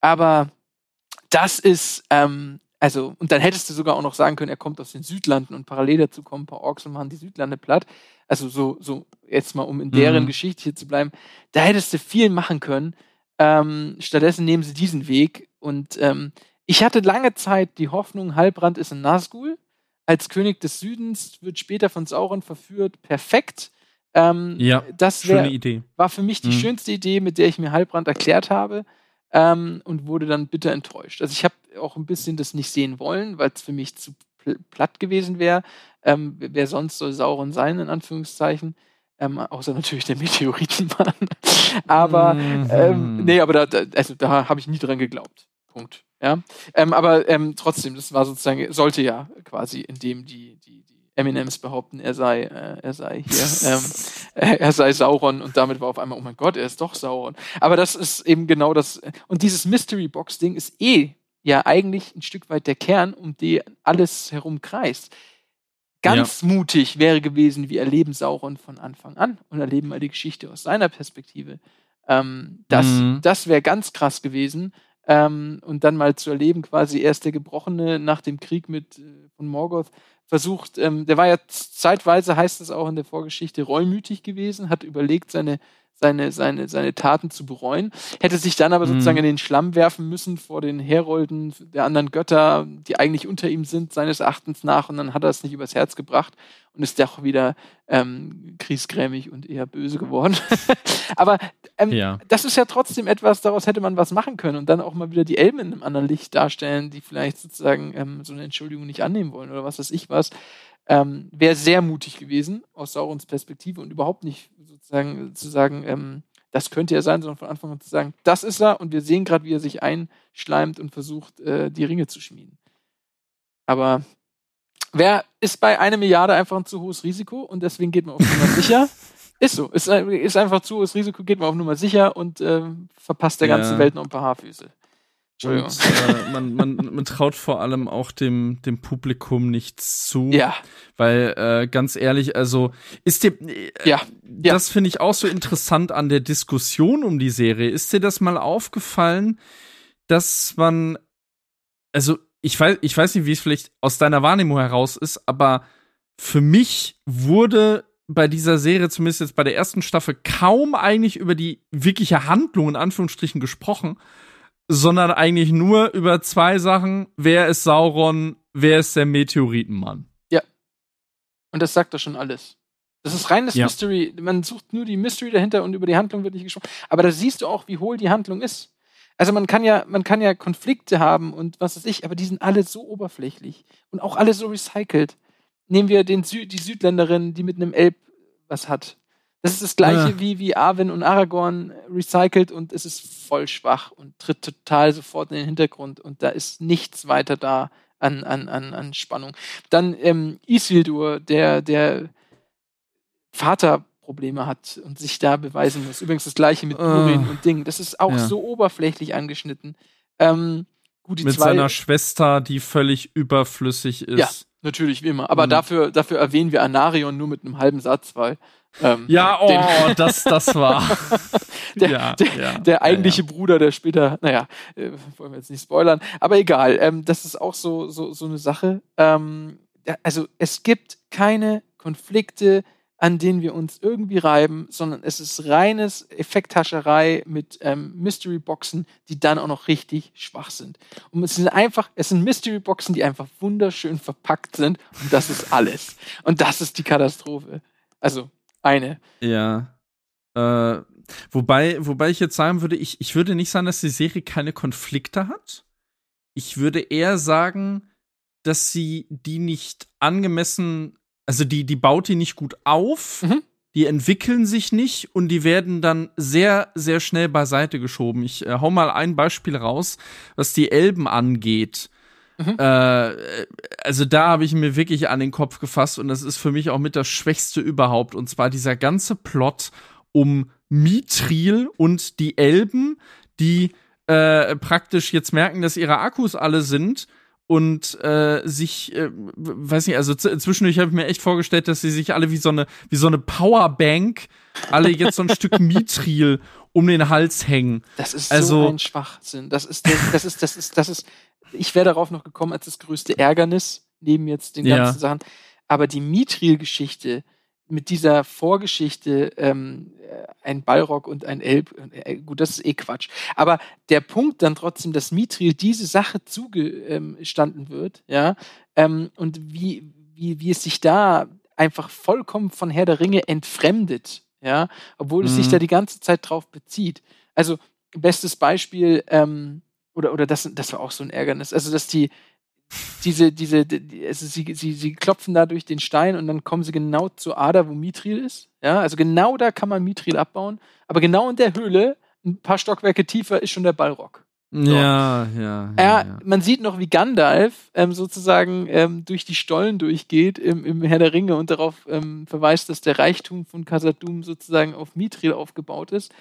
Aber das ist ähm, also, und dann hättest du sogar auch noch sagen können, er kommt aus den Südlanden und parallel dazu kommen ein paar Orks und machen die Südlande platt. Also so, so jetzt mal, um in deren mhm. Geschichte hier zu bleiben. Da hättest du viel machen können. Ähm, stattdessen nehmen sie diesen Weg. Und ähm, ich hatte lange Zeit die Hoffnung, Halbrand ist in Nazgul. Als König des Südens wird später von Sauron verführt. Perfekt. Ähm, ja, das wär, schöne Idee. war für mich die mhm. schönste Idee, mit der ich mir Halbrand erklärt habe ähm, und wurde dann bitter enttäuscht. Also ich habe auch ein bisschen das nicht sehen wollen, weil es für mich zu pl platt gewesen wäre. Ähm, wer sonst soll Sauron sein, in Anführungszeichen? Ähm, außer natürlich der Meteoritenmann. aber mhm. ähm, nee, aber da, also da habe ich nie dran geglaubt. Punkt. Ja. Ähm, aber ähm, trotzdem, das war sozusagen, sollte ja quasi, indem die, die Eminems behaupten, er sei, äh, er sei hier, ähm, er sei Sauron und damit war auf einmal, oh mein Gott, er ist doch Sauron. Aber das ist eben genau das. Und dieses Mystery Box Ding ist eh ja eigentlich ein Stück weit der Kern, um den alles herum kreist. Ganz ja. mutig wäre gewesen, wir erleben Sauron von Anfang an und erleben mal die Geschichte aus seiner Perspektive. Ähm, das mhm. das wäre ganz krass gewesen. Ähm, und dann mal zu erleben, quasi erst der Gebrochene nach dem Krieg mit äh, von Morgoth versucht, ähm, der war ja zeitweise, heißt es auch in der Vorgeschichte, reumütig gewesen, hat überlegt, seine seine, seine, seine Taten zu bereuen. Hätte sich dann aber sozusagen mhm. in den Schlamm werfen müssen vor den Herolden der anderen Götter, die eigentlich unter ihm sind, seines Erachtens nach. Und dann hat er es nicht übers Herz gebracht und ist doch wieder ähm, kriesgrämig und eher böse geworden. aber ähm, ja. das ist ja trotzdem etwas, daraus hätte man was machen können und dann auch mal wieder die Elben in einem anderen Licht darstellen, die vielleicht sozusagen ähm, so eine Entschuldigung nicht annehmen wollen oder was weiß ich was. Ähm, Wäre sehr mutig gewesen aus Saurons Perspektive und überhaupt nicht sozusagen zu sagen, ähm, das könnte er sein, sondern von Anfang an zu sagen, das ist er und wir sehen gerade, wie er sich einschleimt und versucht, äh, die Ringe zu schmieden. Aber wer ist bei einer Milliarde einfach ein zu hohes Risiko und deswegen geht man auf Nummer sicher? Ist so. Ist, ist einfach zu hohes Risiko, geht man auf Nummer sicher und äh, verpasst der ganzen ja. Welt noch ein paar Haarfüße. Und, äh, man, man, man traut vor allem auch dem, dem Publikum nichts zu. Ja. Weil, äh, ganz ehrlich, also ist dir. Äh, ja. ja. Das finde ich auch so interessant an der Diskussion um die Serie. Ist dir das mal aufgefallen, dass man. Also, ich weiß, ich weiß nicht, wie es vielleicht aus deiner Wahrnehmung heraus ist, aber für mich wurde bei dieser Serie, zumindest jetzt bei der ersten Staffel, kaum eigentlich über die wirkliche Handlung in Anführungsstrichen gesprochen sondern eigentlich nur über zwei Sachen. Wer ist Sauron? Wer ist der Meteoritenmann? Ja. Und das sagt doch schon alles. Das ist reines Ja. Mystery. Man sucht nur die Mystery dahinter und über die Handlung wird nicht gesprochen. Aber da siehst du auch, wie hohl die Handlung ist. Also man kann ja, man kann ja Konflikte haben und was weiß ich, aber die sind alle so oberflächlich und auch alle so recycelt. Nehmen wir den Sü die Südländerin, die mit einem Elb was hat. Das ist das gleiche Ja. wie, wie Arwen und Aragorn recycelt und es ist voll schwach und tritt total sofort in den Hintergrund und da ist nichts weiter da an, an, an, an Spannung. Dann ähm, Isildur, der, der Vaterprobleme hat und sich da beweisen muss. Übrigens das gleiche mit. Durin und Ding. Das ist auch Ja. so oberflächlich angeschnitten. Ähm, gut, die Mit zwei, seiner Schwester, die völlig überflüssig ist. Ja. natürlich wie immer. Aber Mhm. dafür, dafür erwähnen wir Anarion nur mit einem halben Satz, weil ähm, Ja, oh, Den- das, das war. Der- ja, der, ja, der ja, eigentliche Bruder, der später, naja, äh, wollen wir jetzt nicht spoilern, aber egal, ähm, das ist auch so, so, so eine Sache. Ähm, ja, also es gibt keine Konflikte, an denen wir uns irgendwie reiben, sondern es ist reines Effekthascherei mit ähm, Mystery-Boxen, die dann auch noch richtig schwach sind. Und es sind einfach, es sind Mystery-Boxen, die einfach wunderschön verpackt sind und das ist alles. Und das ist die Katastrophe. Also eine. Ja. Äh, wobei, wobei ich jetzt sagen würde, ich, ich würde nicht sagen, dass die Serie keine Konflikte hat. Ich würde eher sagen, dass sie die nicht angemessen, also die, die baut die nicht gut auf, Mhm. die entwickeln sich nicht und die werden dann sehr, sehr schnell beiseite geschoben. Ich äh, hau mal ein Beispiel raus, was die Elben angeht. Mhm. Äh, also da habe ich mir wirklich an den Kopf gefasst und das ist für mich auch mit das Schwächste überhaupt. Und zwar dieser ganze Plot um Mithril und die Elben, die äh, praktisch jetzt merken, dass ihre Akkus alle sind und äh, sich, äh, weiß nicht, also zwischendurch habe ich mir echt vorgestellt, dass sie sich alle wie so eine, wie so eine Powerbank alle jetzt so ein Stück Mithril um den Hals hängen. Das ist Also- so ein Schwachsinn. Das ist, der, das ist, das ist, das ist, ich wäre darauf noch gekommen als das größte Ärgernis, neben jetzt den Ja. ganzen Sachen. Aber die Mithril-Geschichte mit dieser Vorgeschichte, ähm, äh, ein Balrog und ein Elb, äh, gut, das ist eh Quatsch. Aber der Punkt dann trotzdem, dass Mithril diese Sache zugestanden wird, ja, ähm, und wie, wie, wie es sich da einfach vollkommen von Herr der Ringe entfremdet, ja, obwohl es sich Mhm. da die ganze Zeit drauf bezieht. Also, bestes Beispiel, ähm, oder, oder das, das war auch so ein Ärgernis, also, dass die, diese, diese, die, also sie, sie, sie klopfen da durch den Stein und dann kommen sie genau zur Ader, wo Mithril ist. Ja, also genau da kann man Mithril abbauen, aber genau in der Höhle, ein paar Stockwerke tiefer, ist schon der Ballrock. Ja, ja. Ja, man sieht noch, wie Gandalf ähm, sozusagen ähm, durch die Stollen durchgeht im, im Herr der Ringe und darauf ähm, verweist, dass der Reichtum von Khazad-dûm sozusagen auf Mithril aufgebaut ist.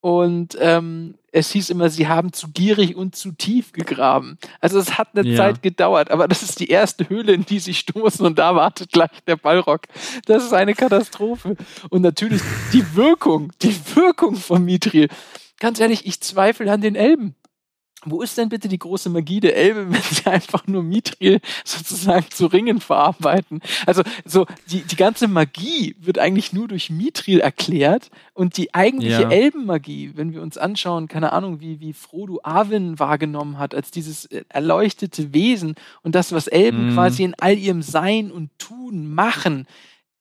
Und ähm, es hieß immer, sie haben zu gierig und zu tief gegraben. Also es hat eine Ja. Zeit gedauert, aber das ist die erste Höhle, in die sie stoßen und da wartet gleich der Ballrock. Das ist eine Katastrophe. Und natürlich die Wirkung, die Wirkung von Mithril. Ganz ehrlich, ich zweifle an den Elben. Wo ist denn bitte die große Magie der Elbe, wenn sie einfach nur Mithril sozusagen zu Ringen verarbeiten? Also so die, die ganze Magie wird eigentlich nur durch Mithril erklärt und die eigentliche Ja. Elbenmagie, wenn wir uns anschauen, keine Ahnung, wie, wie Frodo Arwen wahrgenommen hat, als dieses äh, erleuchtete Wesen und das, was Elben Mhm. quasi in all ihrem Sein und Tun machen,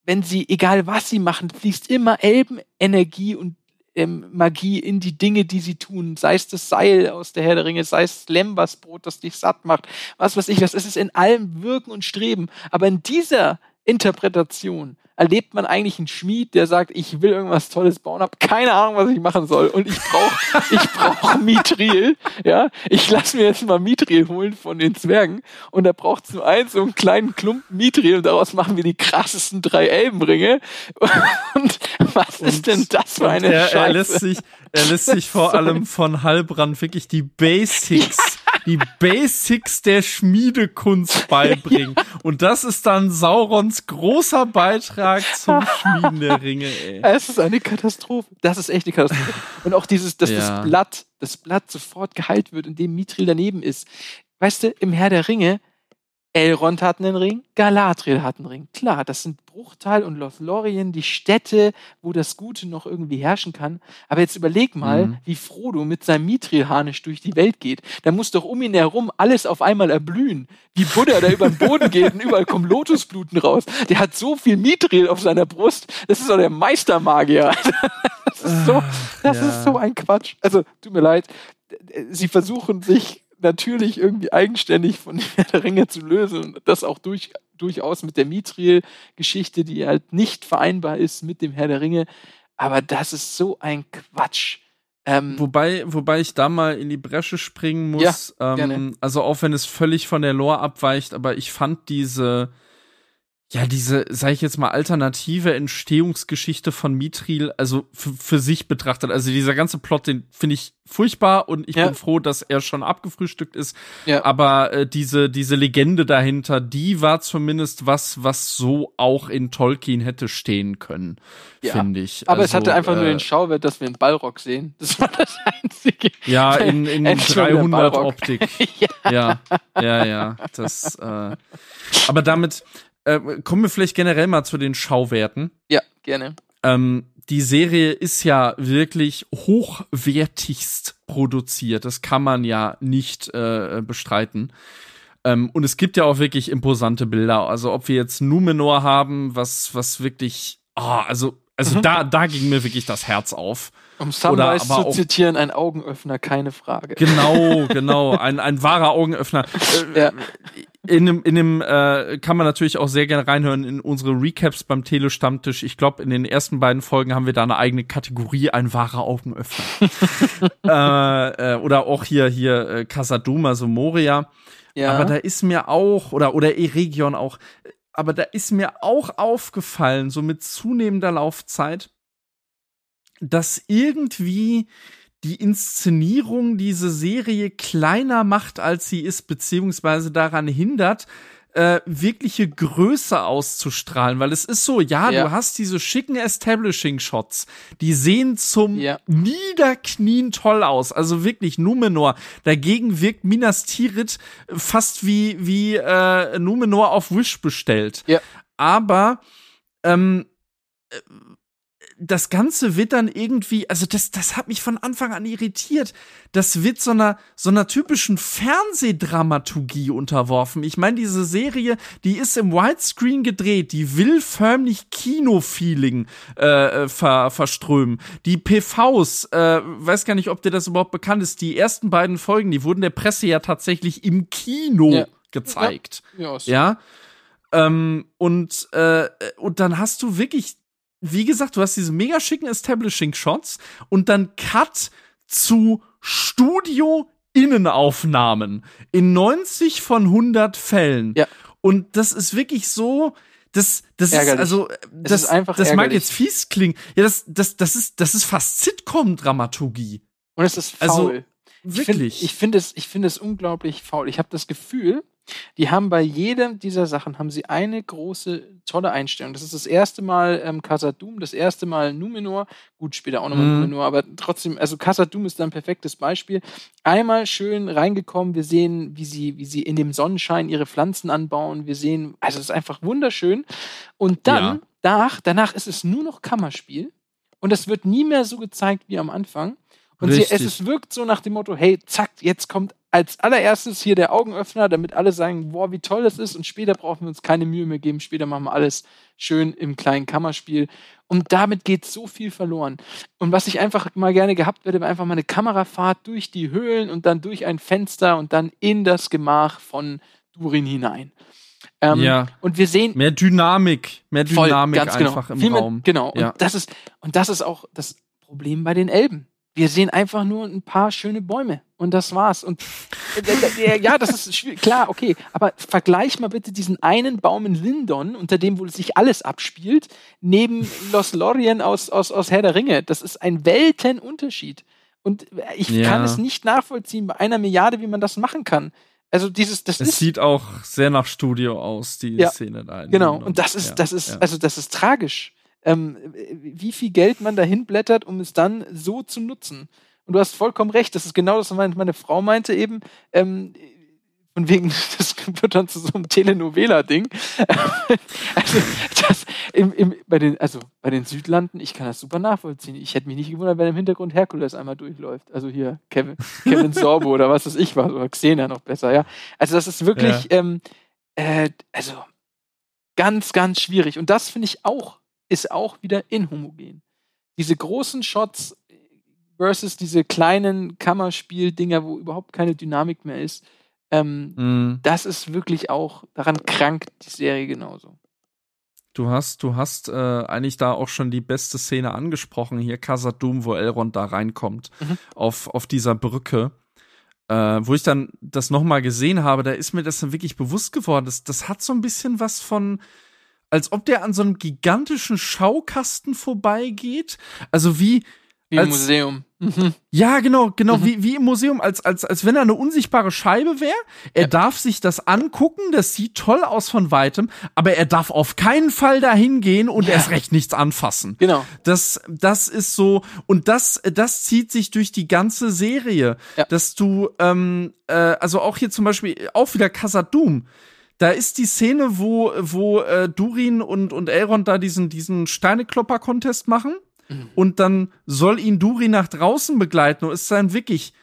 wenn sie, egal was sie machen, fließt immer Elbenenergie und ähm, Magie in die Dinge, die sie tun. Sei es das Seil aus der Herr der Ringe, sei es Lembasbrot, das dich satt macht, was weiß ich was. Es in allem Wirken und Streben. Aber in dieser Interpretation. Erlebt man eigentlich einen Schmied, der sagt, ich will irgendwas Tolles bauen, habe keine Ahnung, was ich machen soll und ich brauche ich brauche Mithril, ja, ich lasse mir jetzt mal Mithril holen von den Zwergen und da braucht nur eins so einen kleinen Klumpen Mithril und daraus machen wir die krassesten drei Elbenringe. Und was ist denn das für eine Und er, Scheiße? er lässt sich, er lässt sich vor so allem von Halbrand wirklich die Basics, die Basics der Schmiedekunst beibringen. Und das ist dann Saurons großer Beitrag zum Schmieden der Ringe, ey. Es ist eine Katastrophe. Das ist echt eine Katastrophe. Und auch dieses, dass Ja. das Blatt, das Blatt sofort geheilt wird, indem Mithril daneben ist. Weißt du, im Herr der Ringe, Elrond hat einen Ring, Galadriel hat einen Ring. Klar, das sind Bruchteil und Lothlorien, die Städte, wo das Gute noch irgendwie herrschen kann. Aber jetzt überleg mal, mhm. wie Frodo mit seinem Mithril-Harnisch durch die Welt geht. Da muss doch um ihn herum alles auf einmal erblühen. Wie Buddha da über den Boden geht und überall kommen Lotusbluten raus. Der hat so viel Mithril auf seiner Brust. Das ist doch der Meistermagier. Das ist so, das ja. ist so ein Quatsch. Also, tut mir leid. Sie versuchen sich natürlich irgendwie eigenständig von der Ringe zu lösen und das auch durch, durchaus mit der Mithril-Geschichte, die halt nicht vereinbar ist mit dem Herr der Ringe. Aber das ist so ein Quatsch. Ähm, wobei, wobei ich da mal in die Bresche springen muss. Ja, ähm, also auch wenn es völlig von der Lore abweicht, aber ich fand diese ja, diese, sage ich jetzt mal, alternative Entstehungsgeschichte von Mithril, also für sich betrachtet, also dieser ganze Plot, den finde ich furchtbar und ich ja. bin froh, dass er schon abgefrühstückt ist. Ja. Aber äh, diese, diese Legende dahinter, die war zumindest was, was so auch in Tolkien hätte stehen können, ja. finde ich. Aber also, es hatte einfach äh, nur den Schauwert, dass wir einen Ballrock sehen. Das war das Einzige. Ja, in, in 300 Optik. ja. ja, ja, ja. Das, äh, aber damit, äh, kommen wir vielleicht generell mal zu den Schauwerten. Ja, gerne. Ähm, die Serie ist ja wirklich hochwertigst produziert. Das kann man ja nicht äh, bestreiten. Ähm, und es gibt ja auch wirklich imposante Bilder. Also ob wir jetzt Numenor haben, was, was wirklich, oh, also, also mhm. da, da ging mir wirklich das Herz auf. Um Sunrise zu zitieren, ein Augenöffner, keine Frage. Genau, genau, ein, ein wahrer Augenöffner. Äh, ja in dem, in dem äh, kann man natürlich auch sehr gerne reinhören in unsere Recaps beim Tele-Stammtisch. Ich glaube, in den ersten beiden Folgen haben wir da eine eigene Kategorie, ein wahrer Augenöffner. äh, äh, oder auch hier, hier äh, Casaduma, so Moria. Ja. Aber da ist mir auch, oder, oder Eregion auch, aber da ist mir auch aufgefallen, so mit zunehmender Laufzeit, dass irgendwie die Inszenierung diese Serie kleiner macht, als sie ist, beziehungsweise daran hindert, äh, wirkliche Größe auszustrahlen, weil es ist so, ja, ja. du hast diese schicken Establishing-Shots, die sehen zum ja. Niederknien toll aus, also wirklich Numenor. Dagegen wirkt Minas Tirith fast wie, wie äh, Numenor auf Wish bestellt. Ja. Aber ähm, äh, das Ganze wird dann irgendwie, also das, das hat mich von Anfang an irritiert. Das wird so einer, so einer typischen Fernsehdramaturgie unterworfen. Ich meine, diese Serie, die ist im Widescreen gedreht, die will förmlich Kino-Feeling äh, äh ver, verströmen. Die PVs, äh, weiß gar nicht, ob dir das überhaupt bekannt ist, die ersten beiden Folgen, die wurden der Presse ja tatsächlich im Kino ja. gezeigt. Ja. ja, ja. Ähm, und, äh, und dann hast du wirklich wie gesagt, du hast diese mega schicken Establishing Shots und dann Cut zu Studio Innenaufnahmen in 90 von 100 Fällen. Ja. Und das ist wirklich so, das, das ärgerlich. ist also, das, ist einfach das mag jetzt fies klingen. Ja, das, das, das ist, das ist fast Sitcom-Dramaturgie. Und es ist faul. Also, wirklich. Ich finde es, ich finde es unglaublich faul. Ich habe das Gefühl, die haben bei jedem dieser Sachen haben sie eine große, tolle Einstellung. Das ist das erste Mal ähm, Casadum, das erste Mal Numenor. Gut, später auch nochmal mm. Numenor, aber trotzdem, also Casadum ist da ein perfektes Beispiel. Einmal schön reingekommen, wir sehen, wie sie, wie sie in dem Sonnenschein ihre Pflanzen anbauen. Wir sehen, also es ist einfach wunderschön. Und dann, ja. danach, danach ist es nur noch Kammerspiel. Und es wird nie mehr so gezeigt wie am Anfang. Und sie, es, es wirkt so nach dem Motto, hey, zack, jetzt kommt als allererstes hier der Augenöffner, damit alle sagen, boah, wie toll das ist. Und später brauchen wir uns keine Mühe mehr geben. Später machen wir alles schön im kleinen Kammerspiel. Und damit geht so viel verloren. Und was ich einfach mal gerne gehabt hätte, wäre einfach mal eine Kamerafahrt durch die Höhlen und dann durch ein Fenster und dann in das Gemach von Durin hinein. Ähm, ja. Und wir sehen mehr Dynamik, mehr Dynamik voll, genau. einfach im Raum. genau. Ja. Und das ist und das ist auch das Problem bei den Elben. Wir sehen einfach nur ein paar schöne Bäume und das war's. Und äh, äh, ja, das ist schwierig. klar, okay. Aber vergleich mal bitte diesen einen Baum in Lindon, unter dem wohl sich alles abspielt, neben Los Lorien aus, aus, aus Herr der Ringe. Das ist ein Weltenunterschied. Und ich ja. kann es nicht nachvollziehen bei einer Milliarde, wie man das machen kann. Also dieses, das es sieht auch sehr nach Studio aus, die ja, Szene da. Genau. Und das ist, ja, das ist, also das ist tragisch ähm, wie viel Geld man dahin blättert, um es dann so zu nutzen. Und du hast vollkommen recht, das ist genau das, was meine Frau meinte eben. Ähm, Von wegen, das wird dann zu so einem Telenovela-Ding. also, das im, im, bei den, also bei den Südlanden, ich kann das super nachvollziehen. Ich hätte mich nicht gewundert, wenn im Hintergrund Herkules einmal durchläuft. Also hier Kevin, Kevin Sorbo oder was weiß ich was, oder Xena noch besser, ja. Also das ist wirklich, ja. ähm, äh, also ganz, ganz schwierig. Und das finde ich auch, ist auch wieder inhomogen. Diese großen Shots versus diese kleinen Kammerspiel-Dinger, wo überhaupt keine Dynamik mehr ist. Ähm, mm. Das ist wirklich auch, daran krankt die Serie genauso. Du hast, du hast äh, eigentlich da auch schon die beste Szene angesprochen, hier Casadum, wo Elrond da reinkommt, mhm. auf, auf dieser Brücke. Äh, wo ich dann das nochmal gesehen habe, da ist mir das dann wirklich bewusst geworden. Das, das hat so ein bisschen was von, als ob der an so einem gigantischen Schaukasten vorbeigeht. Also wie, wie im Museum. Mhm. Ja, genau, genau, mhm. wie, wie im Museum, als, als, als wenn er eine unsichtbare Scheibe wäre. Er ja. darf sich das angucken, das sieht toll aus von weitem, aber er darf auf keinen Fall dahin gehen und ja. erst recht nichts anfassen. Genau. Das, das ist so, und das, das zieht sich durch die ganze Serie, ja. dass du, ähm, äh, also auch hier zum Beispiel, auch wieder Casadum. Da ist die Szene, wo, wo äh, Durin und, und Elrond da diesen, diesen Steineklopper-Contest machen. Mhm. Und dann soll ihn Duri nach draußen begleiten und ist dann wirklich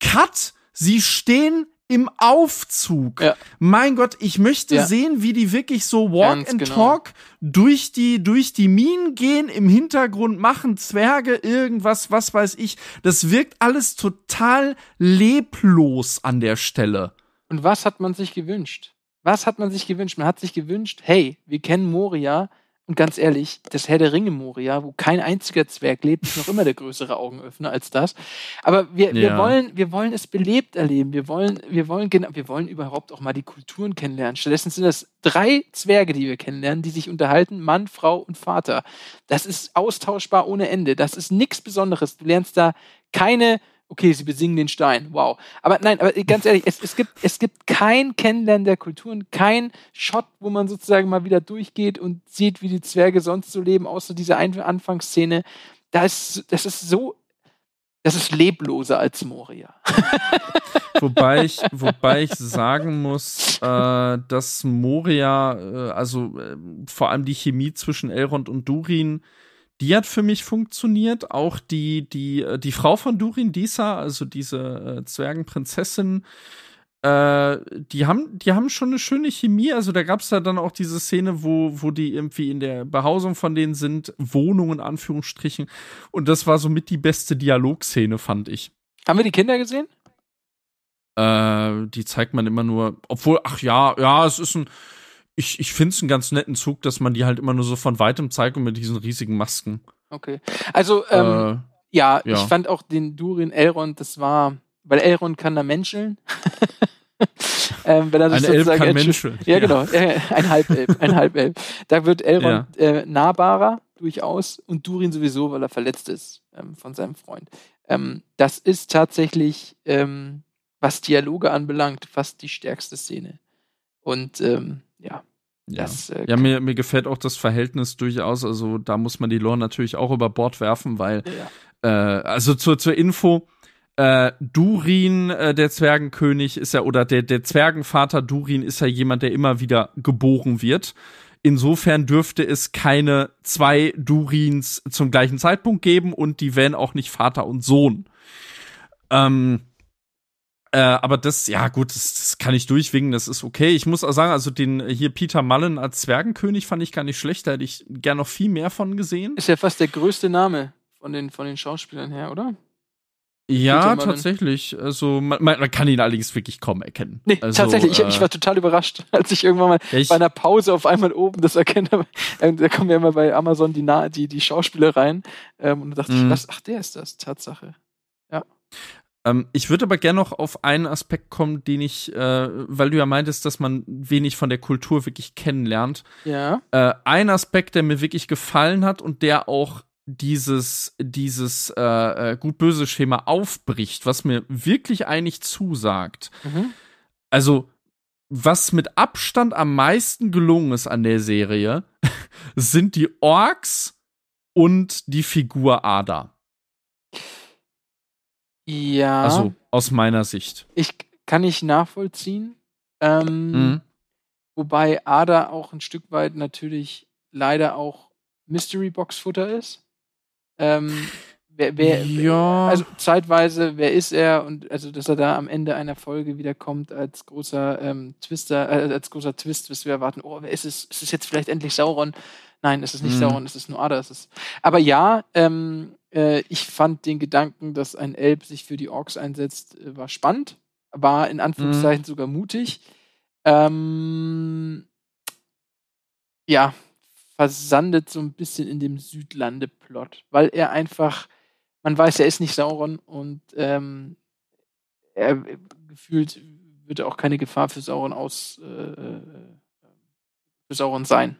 Cut. Sie stehen im Aufzug. Ja. Mein Gott, ich möchte ja. sehen, wie die wirklich so Walk Ganz and genau. Talk durch die, durch die Minen gehen, im Hintergrund machen Zwerge irgendwas, was weiß ich. Das wirkt alles total leblos an der Stelle. Und was hat man sich gewünscht? Was hat man sich gewünscht? Man hat sich gewünscht, hey, wir kennen Moria, und ganz ehrlich, das Herr der Ringe Moria, wo kein einziger Zwerg lebt, ist noch immer der größere Augenöffner als das. Aber wir, wir ja. wollen, wir wollen es belebt erleben. Wir wollen, wir wollen genau, wir wollen überhaupt auch mal die Kulturen kennenlernen. Stattdessen sind das drei Zwerge, die wir kennenlernen, die sich unterhalten, Mann, Frau und Vater. Das ist austauschbar ohne Ende. Das ist nichts Besonderes. Du lernst da keine okay, sie besingen den Stein, wow. Aber nein, aber ganz ehrlich, es, es, gibt, es gibt kein Kennenlernen der Kulturen, kein Shot, wo man sozusagen mal wieder durchgeht und sieht, wie die Zwerge sonst so leben, außer dieser Anfangsszene. Da ist, das ist so, das ist lebloser als Moria. wobei ich, wobei ich sagen muss, äh, dass Moria, äh, also äh, vor allem die Chemie zwischen Elrond und Durin, die hat für mich funktioniert. Auch die, die, äh, die Frau von Durin Disa, also diese äh, Zwergenprinzessin, äh, die haben, die haben schon eine schöne Chemie. Also da gab es da dann auch diese Szene, wo, wo die irgendwie in der Behausung von denen sind, Wohnungen, Anführungsstrichen. Und das war somit die beste Dialogszene, fand ich. Haben wir die Kinder gesehen? Äh, die zeigt man immer nur, obwohl, ach ja, ja, es ist ein, ich, ich finde es einen ganz netten Zug, dass man die halt immer nur so von weitem zeigt und mit diesen riesigen Masken. Okay. Also, ähm, äh, ja, ja, ich fand auch den Durin Elrond, das war, weil Elrond kann da menscheln. ähm, wenn er sich ein Elf kann menscheln. Ja, ja, genau. ein Halbelf. Ein Halbelf. Da wird Elrond ja. äh, nahbarer, durchaus, und Durin sowieso, weil er verletzt ist ähm, von seinem Freund. Ähm, das ist tatsächlich, ähm, was Dialoge anbelangt, fast die stärkste Szene. Und ähm, ja. Ja, das, äh, ja mir, mir gefällt auch das Verhältnis durchaus. Also da muss man die Lore natürlich auch über Bord werfen, weil, ja. äh, also zur, zur Info, äh, Durin, äh, der Zwergenkönig, ist ja, oder der, der Zwergenvater Durin ist ja jemand, der immer wieder geboren wird. Insofern dürfte es keine zwei Durins zum gleichen Zeitpunkt geben und die wären auch nicht Vater und Sohn. Ähm, äh, aber das, ja gut, das, das, kann ich durchwinken, das ist okay. Ich muss auch sagen, also den hier Peter Mullen als Zwergenkönig fand ich gar nicht schlecht, da hätte ich gern noch viel mehr von gesehen. Ist ja fast der größte Name von den, von den Schauspielern her, oder? Ja, tatsächlich. Also man, man, kann ihn allerdings wirklich kaum erkennen. Nee, also, tatsächlich. Ich, ich, war total überrascht, als ich irgendwann mal ich, bei einer Pause auf einmal oben das erkenne. da kommen ja immer bei Amazon die, die, die Schauspieler rein. Ähm, und da dachte ich, mhm. was? Ach, der ist das. Tatsache. Ja. Ähm, ich würde aber gerne noch auf einen Aspekt kommen, den ich, äh, weil du ja meintest, dass man wenig von der Kultur wirklich kennenlernt. Ja. Äh, ein Aspekt, der mir wirklich gefallen hat und der auch dieses, dieses äh, äh gut-böse Schema aufbricht, was mir wirklich eigentlich zusagt. Mhm. Also, was mit Abstand am meisten gelungen ist an der Serie, sind die Orks und die Figur Ada. Ja. Also aus meiner Sicht. Ich kann nicht nachvollziehen. Ähm, mhm. Wobei Ada auch ein Stück weit natürlich leider auch Mystery Box Futter ist. Ähm, wer, wer, ja. also zeitweise, wer ist er und also, dass er da am Ende einer Folge wieder kommt als großer ähm, Twister, äh, als großer Twist, bis wir erwarten, oh, wer ist es? Ist es jetzt vielleicht endlich Sauron? Nein, es ist nicht mhm. Sauron, es ist nur Ada. Es ist, aber ja, ähm, äh, ich fand den Gedanken, dass ein Elb sich für die Orks einsetzt, äh, war spannend, war in Anführungszeichen mhm. sogar mutig. Ähm, ja, versandet so ein bisschen in dem Südlande-Plot, weil er einfach, man weiß, er ist nicht Sauron und ähm, er gefühlt wird auch keine Gefahr für Sauron aus äh, äh für Sauron sein,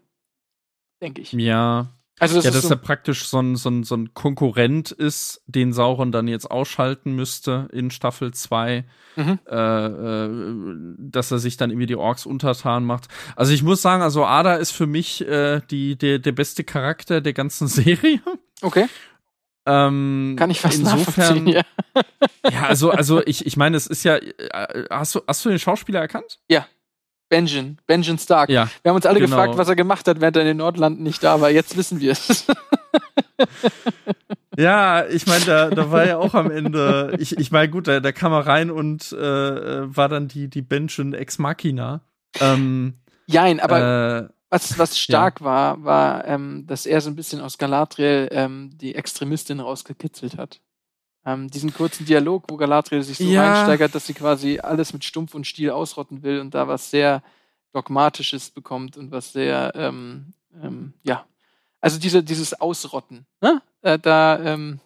denke ich. Ja, also das ja, dass so er praktisch so ein, so, ein, so ein Konkurrent ist, den Sauron dann jetzt ausschalten müsste in Staffel 2, mhm. äh, äh, dass er sich dann irgendwie die Orks untertan macht. Also ich muss sagen, also Ada ist für mich äh, die, der, der beste Charakter der ganzen Serie. Okay. Ähm, Kann ich fast insofern, ja. ja, also, also ich, ich meine, es ist ja, äh, hast du, hast du den Schauspieler erkannt? Ja. Benjen, Benjen Stark. Ja, wir haben uns alle genau. gefragt, was er gemacht hat, während er in den Nordlanden nicht da war. Jetzt wissen wir es. ja, ich meine, da, da war ja auch am Ende, ich, ich meine, gut, da, da kam er rein und äh, war dann die, die Benjen Ex Machina. Ähm, Jein, aber äh, was, was stark ja. war, war, ähm, dass er so ein bisschen aus Galadriel ähm, die Extremistin rausgekitzelt hat. Ähm, diesen kurzen Dialog, wo Galadriel sich so ja. reinsteigert, dass sie quasi alles mit Stumpf und Stiel ausrotten will und da was sehr Dogmatisches bekommt und was sehr, ähm, ähm, ja, also diese, dieses Ausrotten, ne? Äh, da ähm,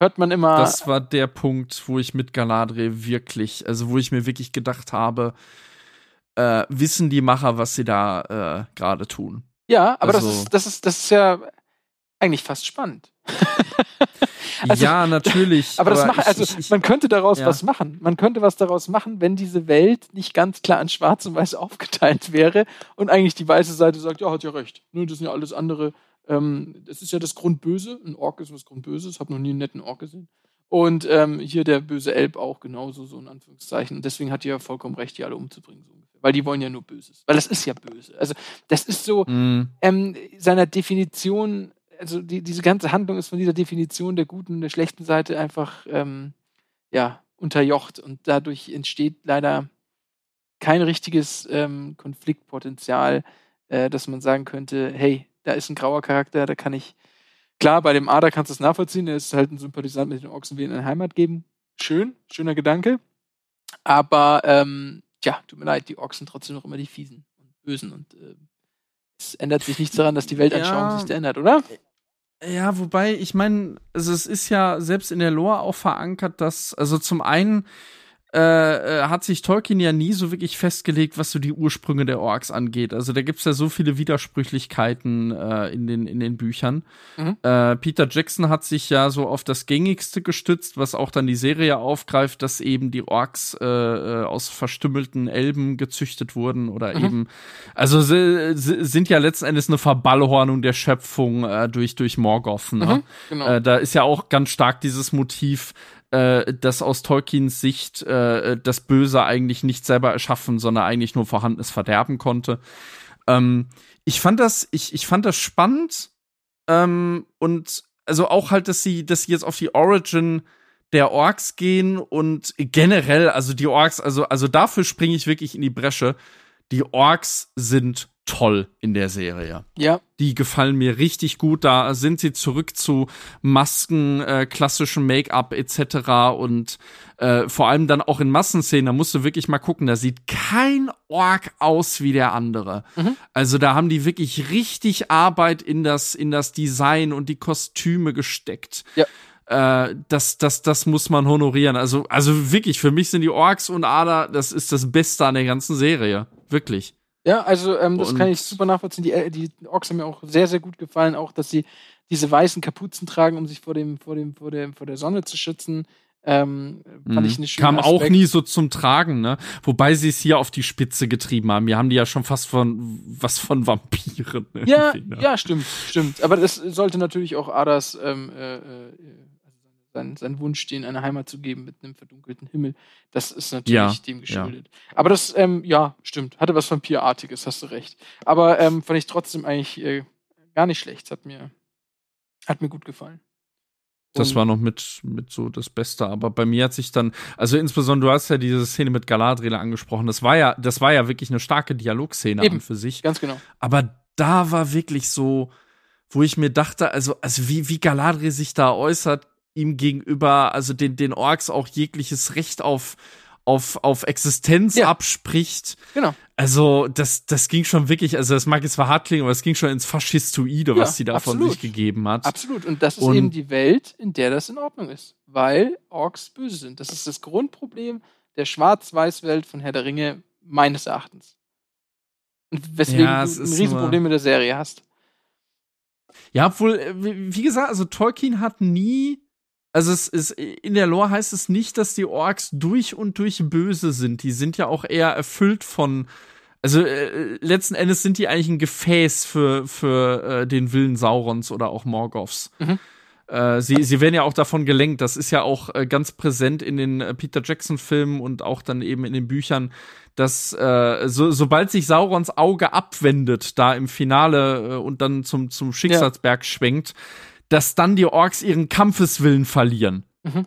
hört man immer. Das war der Punkt, wo ich mit Galadriel wirklich, also wo ich mir wirklich gedacht habe, äh, wissen die Macher, was sie da äh, gerade tun. Ja, aber also, das, ist, das, ist, das ist ja eigentlich fast spannend. Also, ja, natürlich. Aber, das macht, also ich, ich, man könnte daraus ja. was machen. Man könnte was daraus machen, wenn diese Welt nicht ganz klar in Schwarz und Weiß aufgeteilt wäre und eigentlich die weiße Seite sagt, ja, hat ja recht. Ne, das sind ja alles andere. Ähm, das ist ja das Grundböse. Ein Ork ist was Grundböses. Hab noch nie einen netten Ork gesehen. Und ähm, hier der böse Elb auch genauso, so in Anführungszeichen. Und deswegen hat die ja vollkommen recht, die alle umzubringen, so ungefähr. Weil die wollen ja nur Böses. Weil das ist ja böse. Also, das ist so mm. ähm, seiner Definition also die, diese ganze Handlung ist von dieser Definition der guten und der schlechten Seite einfach ähm, ja, unterjocht und dadurch entsteht leider kein richtiges ähm, Konfliktpotenzial, äh, dass man sagen könnte, hey, da ist ein grauer Charakter, da kann ich, klar, bei dem Ader kannst du es nachvollziehen, er ist halt ein Sympathisant mit den Ochsen, wie in eine Heimat geben. Schön, schöner Gedanke. Aber, ähm, tja, tut mir leid, die Ochsen trotzdem noch immer die Fiesen und Bösen und äh, es ändert sich nichts daran, dass die Weltanschauung ja, sich ändert, oder? Ja, wobei, ich meine, also es ist ja selbst in der Lore auch verankert, dass, also zum einen äh, äh, hat sich Tolkien ja nie so wirklich festgelegt, was so die Ursprünge der Orks angeht. Also da gibt's ja so viele Widersprüchlichkeiten äh, in, den, in den Büchern. Mhm. Äh, Peter Jackson hat sich ja so auf das Gängigste gestützt, was auch dann die Serie aufgreift, dass eben die Orks äh, äh aus verstümmelten Elben gezüchtet wurden oder mhm. eben, also sie, sie sind ja letzten Endes eine Verballhornung der Schöpfung äh, durch, durch Morgoth. Ne? Mhm, genau. äh, da ist ja auch ganz stark dieses Motiv, äh, dass aus Tolkiens Sicht äh, das Böse eigentlich nicht selber erschaffen, sondern eigentlich nur vorhandenes Verderben konnte. Ähm, ich fand das, ich, ich fand das spannend ähm, und also auch halt, dass sie, dass sie jetzt auf die Origin der Orks gehen und generell, also die Orks, also, also dafür springe ich wirklich in die Bresche. Die Orks sind toll in der Serie. Ja. Die gefallen mir richtig gut. Da sind sie zurück zu Masken, äh, klassischem Make-up etc. Und äh, vor allem dann auch in Massenszenen, da musst du wirklich mal gucken, da sieht kein Ork aus wie der andere. Mhm. Also da haben die wirklich richtig Arbeit in das, in das Design und die Kostüme gesteckt. Ja. Äh, das, das, das muss man honorieren. Also, also wirklich, für mich sind die Orks und Ada, das ist das Beste an der ganzen Serie. Wirklich. Ja, also ähm, das und kann ich super nachvollziehen. Die, äh, die Orks haben mir auch sehr, sehr gut gefallen, auch dass sie diese weißen Kapuzen tragen, um sich vor dem, vor dem, vor dem, vor der Sonne zu schützen. Ähm, fand ich eine schöne Kam Aspekt. auch nie so zum Tragen, ne? Wobei sie es hier auf die Spitze getrieben haben. Wir haben die ja schon fast von was von Vampiren. Ja, ne? ja, stimmt, stimmt. Aber das sollte natürlich auch Adas ähm, äh, äh sein, sein Wunsch, denen eine Heimat zu geben mit einem verdunkelten Himmel. Das ist natürlich Ja, dem geschuldet. Aber das, ähm, ja, stimmt. Hatte was Vampirartiges, hast du recht. Aber ähm, fand ich trotzdem eigentlich äh, gar nicht schlecht. Hat mir, hat mir gut gefallen. Das war noch mit, mit so das Beste, aber bei mir hat sich dann, also insbesondere, du hast ja diese Szene mit Galadriel angesprochen, das war ja, das war ja wirklich eine starke Dialogszene Eben. an für sich. Ganz genau. Aber da war wirklich so, wo ich mir dachte, also, also wie, wie Galadriel sich da äußert, ihm gegenüber, also den, den Orks auch jegliches Recht auf, auf, auf Existenz Ja. abspricht. Genau. Also, das, das ging schon wirklich, also das mag jetzt zwar hart klingen, aber es ging schon ins Faschistoide, Ja, was sie da von absolut. sich gegeben hat. Absolut. Und das ist Und- eben die Welt, in der das in Ordnung ist. Weil Orks böse sind. Das ist das Grundproblem der Schwarz-Weiß-Welt von Herr der Ringe, meines Erachtens. Und weswegen Ja, du ein Riesenproblem mit der Serie hast. Ja, obwohl, äh, wie gesagt, also Tolkien hat nie, also es ist, in der Lore heißt es nicht, dass die Orks durch und durch böse sind. Die sind ja auch eher erfüllt von, also äh, letzten Endes sind die eigentlich ein Gefäß für, für äh, den Willen Saurons oder auch Morgoths. Mhm. Äh, sie, sie werden ja auch davon gelenkt. Das ist ja auch äh, ganz präsent in den äh, Peter Jackson-Filmen und auch dann eben in den Büchern, dass so, sobald sich Saurons Auge abwendet, da im Finale und dann zum, zum Schicksalsberg schwenkt, dass dann die Orks ihren Kampfeswillen verlieren. Mhm.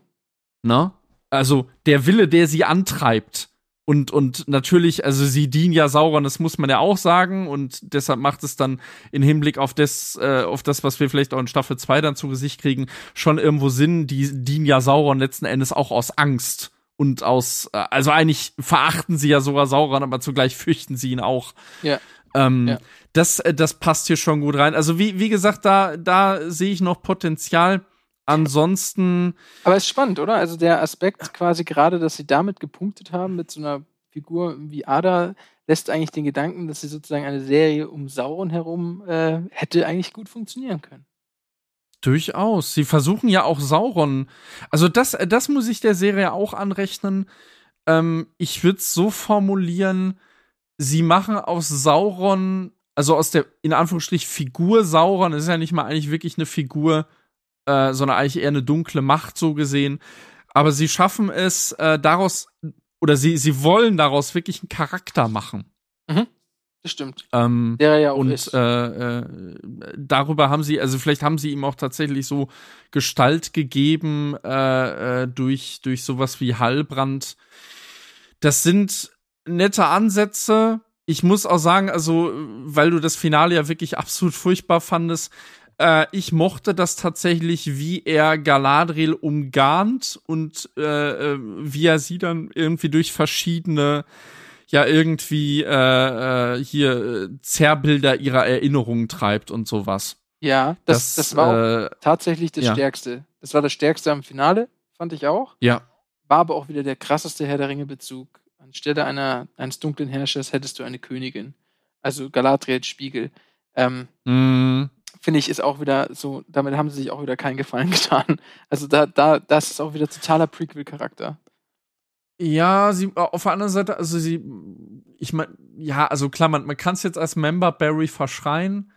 Ne? Also der Wille, der sie antreibt. Und, und natürlich, also sie dienen ja Sauron, das muss man ja auch sagen. Und deshalb macht es dann in Hinblick auf das, äh, auf das, was wir vielleicht auch in Staffel 2 dann zu Gesicht kriegen, schon irgendwo Sinn. Die dienen ja Sauron letzten Endes auch aus Angst. Und aus, äh, also eigentlich verachten sie ja sogar Sauron, aber zugleich fürchten sie ihn auch. Ja. Ähm, Ja. Das, äh, das passt hier schon gut rein. Also wie, wie gesagt, da, da sehe ich noch Potenzial. Ansonsten, Aber es ist spannend, oder? Also der Aspekt quasi gerade, dass sie damit gepunktet haben, mit so einer Figur wie Ada, lässt eigentlich den Gedanken, dass sie sozusagen eine Serie um Sauron herum äh, hätte eigentlich gut funktionieren können. Durchaus. Sie versuchen ja auch Sauron. Also das, das muss ich der Serie auch anrechnen. Ähm, ich würde es so formulieren, sie machen aus Sauron, also aus der, in Anführungsstrich, Figur Sauron, ist ja nicht mal eigentlich wirklich eine Figur, äh, sondern eigentlich eher eine dunkle Macht so gesehen. Aber sie schaffen es äh, daraus, oder sie, sie wollen daraus wirklich einen Charakter machen. Das stimmt. Ähm, Der er ja auch und ist. äh, äh, darüber haben sie, also vielleicht haben sie ihm auch tatsächlich so Gestalt gegeben äh, äh, durch, durch sowas wie Heilbrand. Das sind nette Ansätze. Ich muss auch sagen, also, weil du das Finale ja wirklich absolut furchtbar fandest, äh, ich mochte das tatsächlich, wie er Galadriel umgarnt und äh, äh, wie er sie dann irgendwie durch verschiedene ja irgendwie äh, äh, hier Zerrbilder ihrer Erinnerungen treibt und sowas. ja, das, das, war auch äh, tatsächlich das ja. Stärkste. Das war das Stärkste am Finale, fand ich auch. ja, War aber auch wieder der krasseste Herr der Ringe-Bezug. Anstelle einer, eines dunklen Herrschers hättest du eine Königin. Also Galadriels Spiegel. Ähm, mh, finde ich, ist auch wieder so, damit haben sie sich auch wieder keinen Gefallen getan. Also da, da, das ist auch wieder totaler Prequel-Charakter. ja, sie auf der anderen Seite, also sie, ich meine, ja, also klar, man, man kann es jetzt als Member Barry verschreien,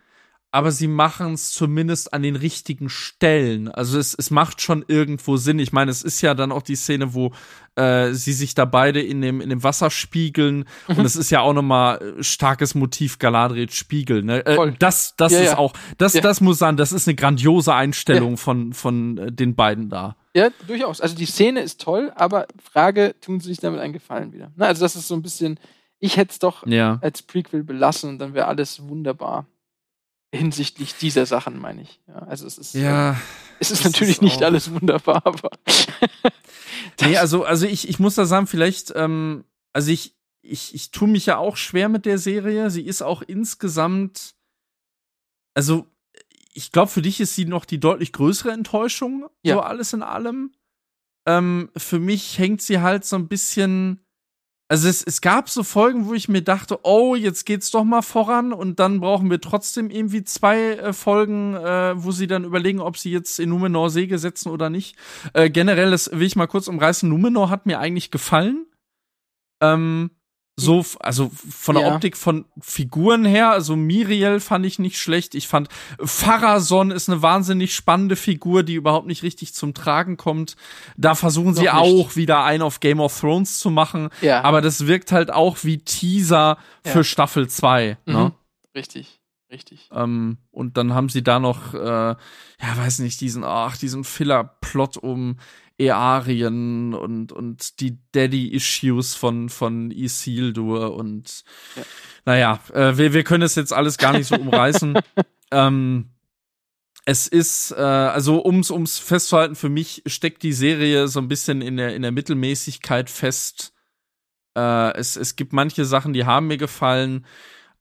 aber sie machen es zumindest an den richtigen Stellen. Also es, es macht schon irgendwo Sinn. Ich meine, es ist ja dann auch die Szene, wo äh, sie sich da beide in dem, in dem Wasser spiegeln. Mhm. Und es ist ja auch nochmal äh, starkes Motiv Galadriels Spiegel. Ne? Äh, das das Ja, ist ja. auch, das, Ja. das muss sagen, das ist eine grandiose Einstellung von, von äh, den beiden da. Ja, durchaus. Also die Szene ist toll, aber Frage, tun sie sich damit einen Gefallen wieder? Na, also das ist so ein bisschen, ich hätte es doch als Prequel belassen und dann wäre alles wunderbar. Hinsichtlich dieser Sachen, meine ich. Ja, also es ist, Ja. es ist natürlich ist nicht alles wunderbar, aber Nee, also, also ich, ich muss da sagen, vielleicht, ähm, also ich, ich, ich tue mich ja auch schwer mit der Serie. Sie ist auch insgesamt, also ich glaube, für dich ist sie noch die deutlich größere Enttäuschung, Ja. so alles in allem. Ähm, für mich hängt sie halt so ein bisschen. Also es, es gab so Folgen, wo ich mir dachte, oh, jetzt geht's doch mal voran und dann brauchen wir trotzdem irgendwie zwei äh, Folgen, äh, wo sie dann überlegen, ob sie jetzt in Numenor Säge setzen oder nicht. Äh, generell, das will ich mal kurz umreißen, Numenor hat mir eigentlich gefallen. Ähm, so, also von der Ja. Optik von Figuren her, also Miriel fand ich nicht schlecht. Ich fand Pharason ist eine wahnsinnig spannende Figur, die überhaupt nicht richtig zum Tragen kommt. Da versuchen sie Noch nicht. auch wieder einen auf Game of Thrones zu machen. Ja. Aber das wirkt halt auch wie Teaser für Ja. Staffel 2. Ne? Mhm. Richtig, richtig. Ähm, und dann haben sie da noch, äh, ja, weiß nicht, diesen, ach, diesen Filler-Plot um Earien und, und die Daddy-Issues von, von Isildur und Ja. naja, äh, wir, wir können es jetzt alles gar nicht so umreißen. ähm, es ist, äh, also ums, ums festzuhalten, für mich steckt die Serie so ein bisschen in der, in der Mittelmäßigkeit fest. Äh, es, es gibt manche Sachen, die haben mir gefallen,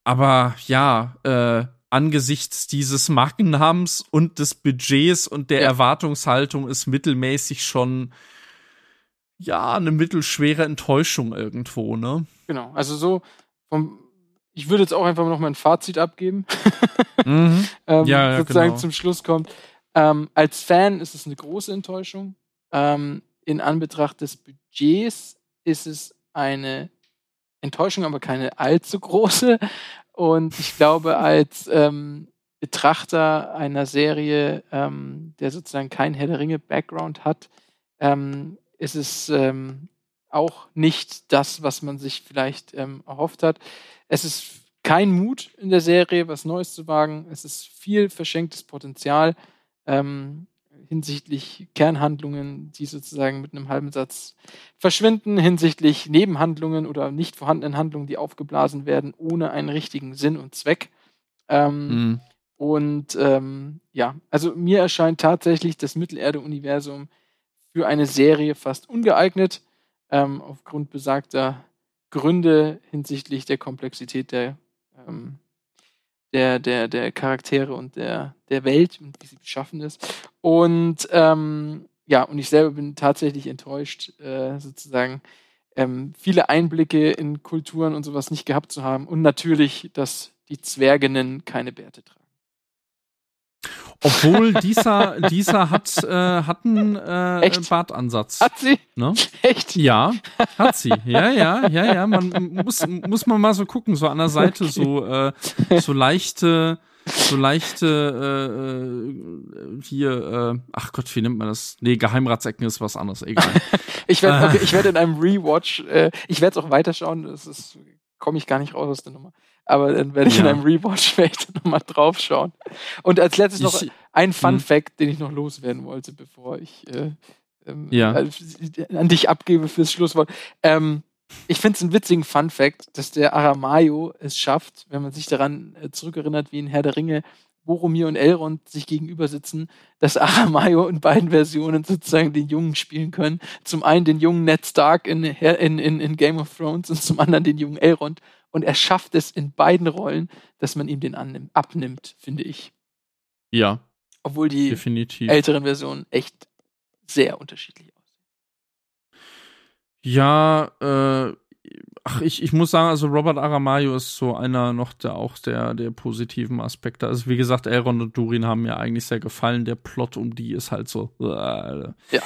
aber ja, äh, angesichts dieses Markennamens und des Budgets und der Ja. Erwartungshaltung ist mittelmäßig schon ja eine mittelschwere Enttäuschung irgendwo, ne? Genau. Also so vom, ich würde jetzt auch einfach noch mal ein Fazit abgeben, mhm. ähm, Ja, ja, sozusagen genau. zum Schluss kommt. Ähm, als Fan ist es eine große Enttäuschung. Ähm, in Anbetracht des Budgets ist es eine Enttäuschung, aber keine allzu große. Und ich glaube, als ähm, Betrachter einer Serie, ähm, der sozusagen kein Herr der Ringe-Background hat, ähm, ist es ähm, auch nicht das, was man sich vielleicht ähm, erhofft hat. Es ist kein Mut in der Serie, was Neues zu wagen. Es ist viel verschenktes Potenzial ähm, hinsichtlich Kernhandlungen, die sozusagen mit einem halben Satz verschwinden, hinsichtlich Nebenhandlungen oder nicht vorhandenen Handlungen, die aufgeblasen werden, ohne einen richtigen Sinn und Zweck. Ähm, Mhm. und ähm, ja, also mir erscheint tatsächlich das Mittelerde-Universum für eine Serie fast ungeeignet, ähm, aufgrund besagter Gründe hinsichtlich der Komplexität der, ähm, der, der, der Charaktere und der, der Welt und wie sie beschaffen ist. Und ähm, ja, und ich selber bin tatsächlich enttäuscht, äh, sozusagen ähm, viele Einblicke in Kulturen und sowas nicht gehabt zu haben. Und natürlich, dass die Zwerginnen keine Bärte tragen. Obwohl dieser, dieser hat, äh, hat einen äh? Bartansatz. Hat sie? Ne? Echt? Ja, hat sie. Ja, ja, ja, ja. Man muss, muss man mal so gucken, so an der Seite, so, äh, so leichte, so leichte, äh, äh, hier, äh, ach Gott, wie nennt man das? Nee, Geheimratsecken ist was anderes, egal. Ich werde okay, ich werd in einem Rewatch, äh, ich werde es auch weiterschauen, das ist, komme ich gar nicht raus aus der Nummer. Aber dann werde ich in Ja. einem Rewatch vielleicht nochmal draufschauen. Und als letztes noch Ich- ein Fun Hm. Fact, den ich noch loswerden wollte, bevor ich äh, ähm, Ja. äh, an dich abgebe fürs Schlusswort. Ähm, ich finde es einen witzigen Fun Fact, dass der Aramayo es schafft, wenn man sich daran äh, zurückerinnert, wie in Herr der Ringe Boromir und Elrond sich gegenüber sitzen, dass Aramayo in beiden Versionen sozusagen den Jungen spielen können. Zum einen den jungen Ned Stark in, in, in, in Game of Thrones und zum anderen den jungen Elrond. Und er schafft es in beiden Rollen, dass man ihm den annimmt, abnimmt, finde ich. ja, Obwohl die definitiv. älteren Versionen echt sehr unterschiedlich aussehen. Ja, äh, ach, ich, ich muss sagen, also Robert Aramayo ist so einer noch der auch der, der positiven Aspekte. Also wie gesagt, Elrond und Durin haben mir eigentlich sehr gefallen. Der Plot um die ist halt so. Äh, Ja.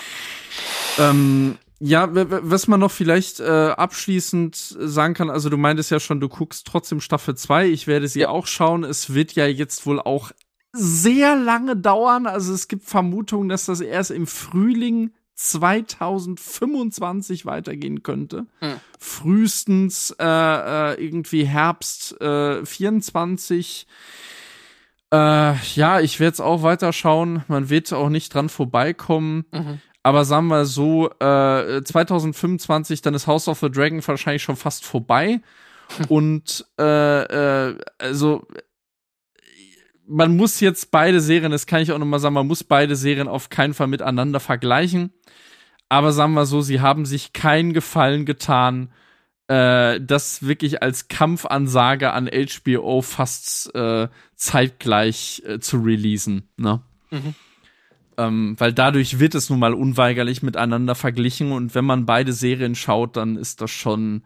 Ähm, ja, was man noch vielleicht äh, abschließend sagen kann, also du meintest ja schon, du guckst trotzdem Staffel 2. Ich werde sie Ja. auch schauen. Es wird ja jetzt wohl auch sehr lange dauern. Also es gibt Vermutungen, dass das erst im Frühling 2025 weitergehen könnte. Hm. Frühestens äh, äh, irgendwie Herbst äh, 24. Äh, ja, ich werde es auch weiterschauen. Man wird auch nicht dran vorbeikommen. Mhm. Aber sagen wir so, äh, 2025, dann ist House of the Dragon wahrscheinlich schon fast vorbei. Und äh, äh, also man muss jetzt beide Serien, das kann ich auch nochmal sagen, man muss beide Serien auf keinen Fall miteinander vergleichen. Aber sagen wir so, sie haben sich keinen Gefallen getan, äh, das wirklich als Kampfansage an HBO fast äh, zeitgleich äh, zu releasen. Ne? Mhm. Ähm, weil dadurch wird es nun mal unweigerlich miteinander verglichen und wenn man beide Serien schaut, dann ist das schon,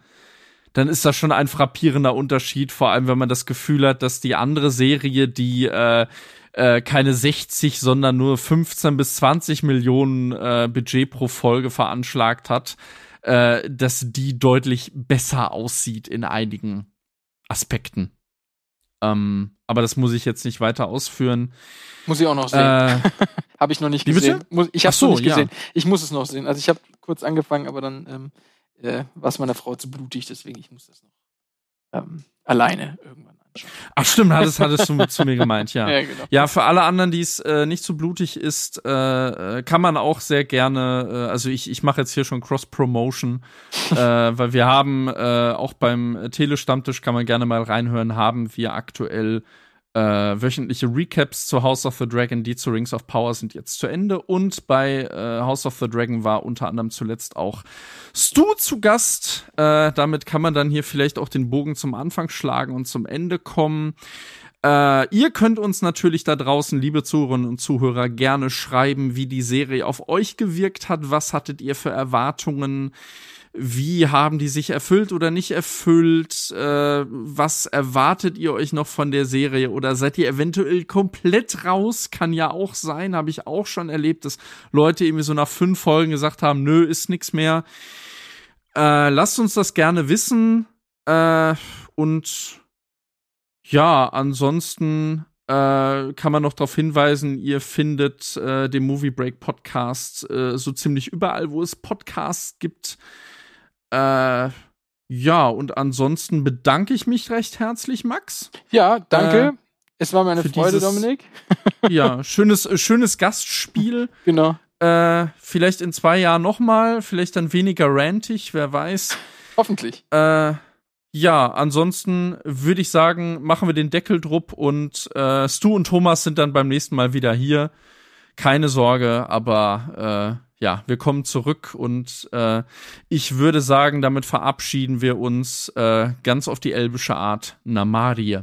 dann ist das schon ein frappierender Unterschied, vor allem wenn man das Gefühl hat, dass die andere Serie, die äh, äh, keine 60, sondern nur 15 bis 20 Millionen äh, Budget pro Folge veranschlagt hat, äh, dass die deutlich besser aussieht in einigen Aspekten. Ähm, aber das muss ich jetzt nicht weiter ausführen. Muss ich auch noch sehen. Äh, habe ich noch nicht gesehen. Muss, ich habe es so, noch nicht gesehen. Ja. Ich muss es noch sehen. Also ich habe kurz angefangen, aber dann ähm, äh, war es meiner Frau zu blutig, deswegen ich muss das noch ähm, alleine irgendwann anschauen. Ach stimmt, hattest, hattest du zu mir gemeint, ja. ja, genau. ja, für alle anderen, die es äh, nicht so blutig ist, äh, äh, kann man auch sehr gerne, äh, also ich, ich mache jetzt hier schon Cross-Promotion, äh, weil wir haben äh, auch beim Telestammtisch, kann man gerne mal reinhören, haben wir aktuell äh, wöchentliche Recaps zu House of the Dragon, die zu Rings of Power sind jetzt zu Ende. Und bei äh, House of the Dragon war unter anderem zuletzt auch Stu zu Gast. Äh, damit kann man dann hier vielleicht auch den Bogen zum Anfang schlagen und zum Ende kommen. Äh, ihr könnt uns natürlich da draußen, liebe Zuhörerinnen und Zuhörer, gerne schreiben, wie die Serie auf euch gewirkt hat. Was hattet ihr für Erwartungen? Wie haben die sich erfüllt oder nicht erfüllt, äh, was erwartet ihr euch noch von der Serie oder seid ihr eventuell komplett raus, kann ja auch sein, habe ich auch schon erlebt, dass Leute irgendwie so nach fünf Folgen gesagt haben, nö, ist nix mehr. Äh, lasst uns das gerne wissen äh, und ja, ansonsten äh, kann man noch darauf hinweisen, ihr findet äh, den Movie Break Podcast äh, so ziemlich überall, wo es Podcasts gibt. Äh, ja, und ansonsten bedanke ich mich recht herzlich, Max. Ja, danke. Äh, es war meine Freude, dieses, Dominik. ja, schönes, schönes Gastspiel. Genau. Äh, vielleicht in zwei Jahren nochmal, vielleicht dann weniger rantig, wer weiß. Hoffentlich. Äh, ja, ansonsten würde ich sagen, machen wir den Deckel drupp und äh, Stu und Thomas sind dann beim nächsten Mal wieder hier. Keine Sorge, aber äh, ja, wir kommen zurück und äh, ich würde sagen, damit verabschieden wir uns äh, ganz auf die elbische Art. Namarie.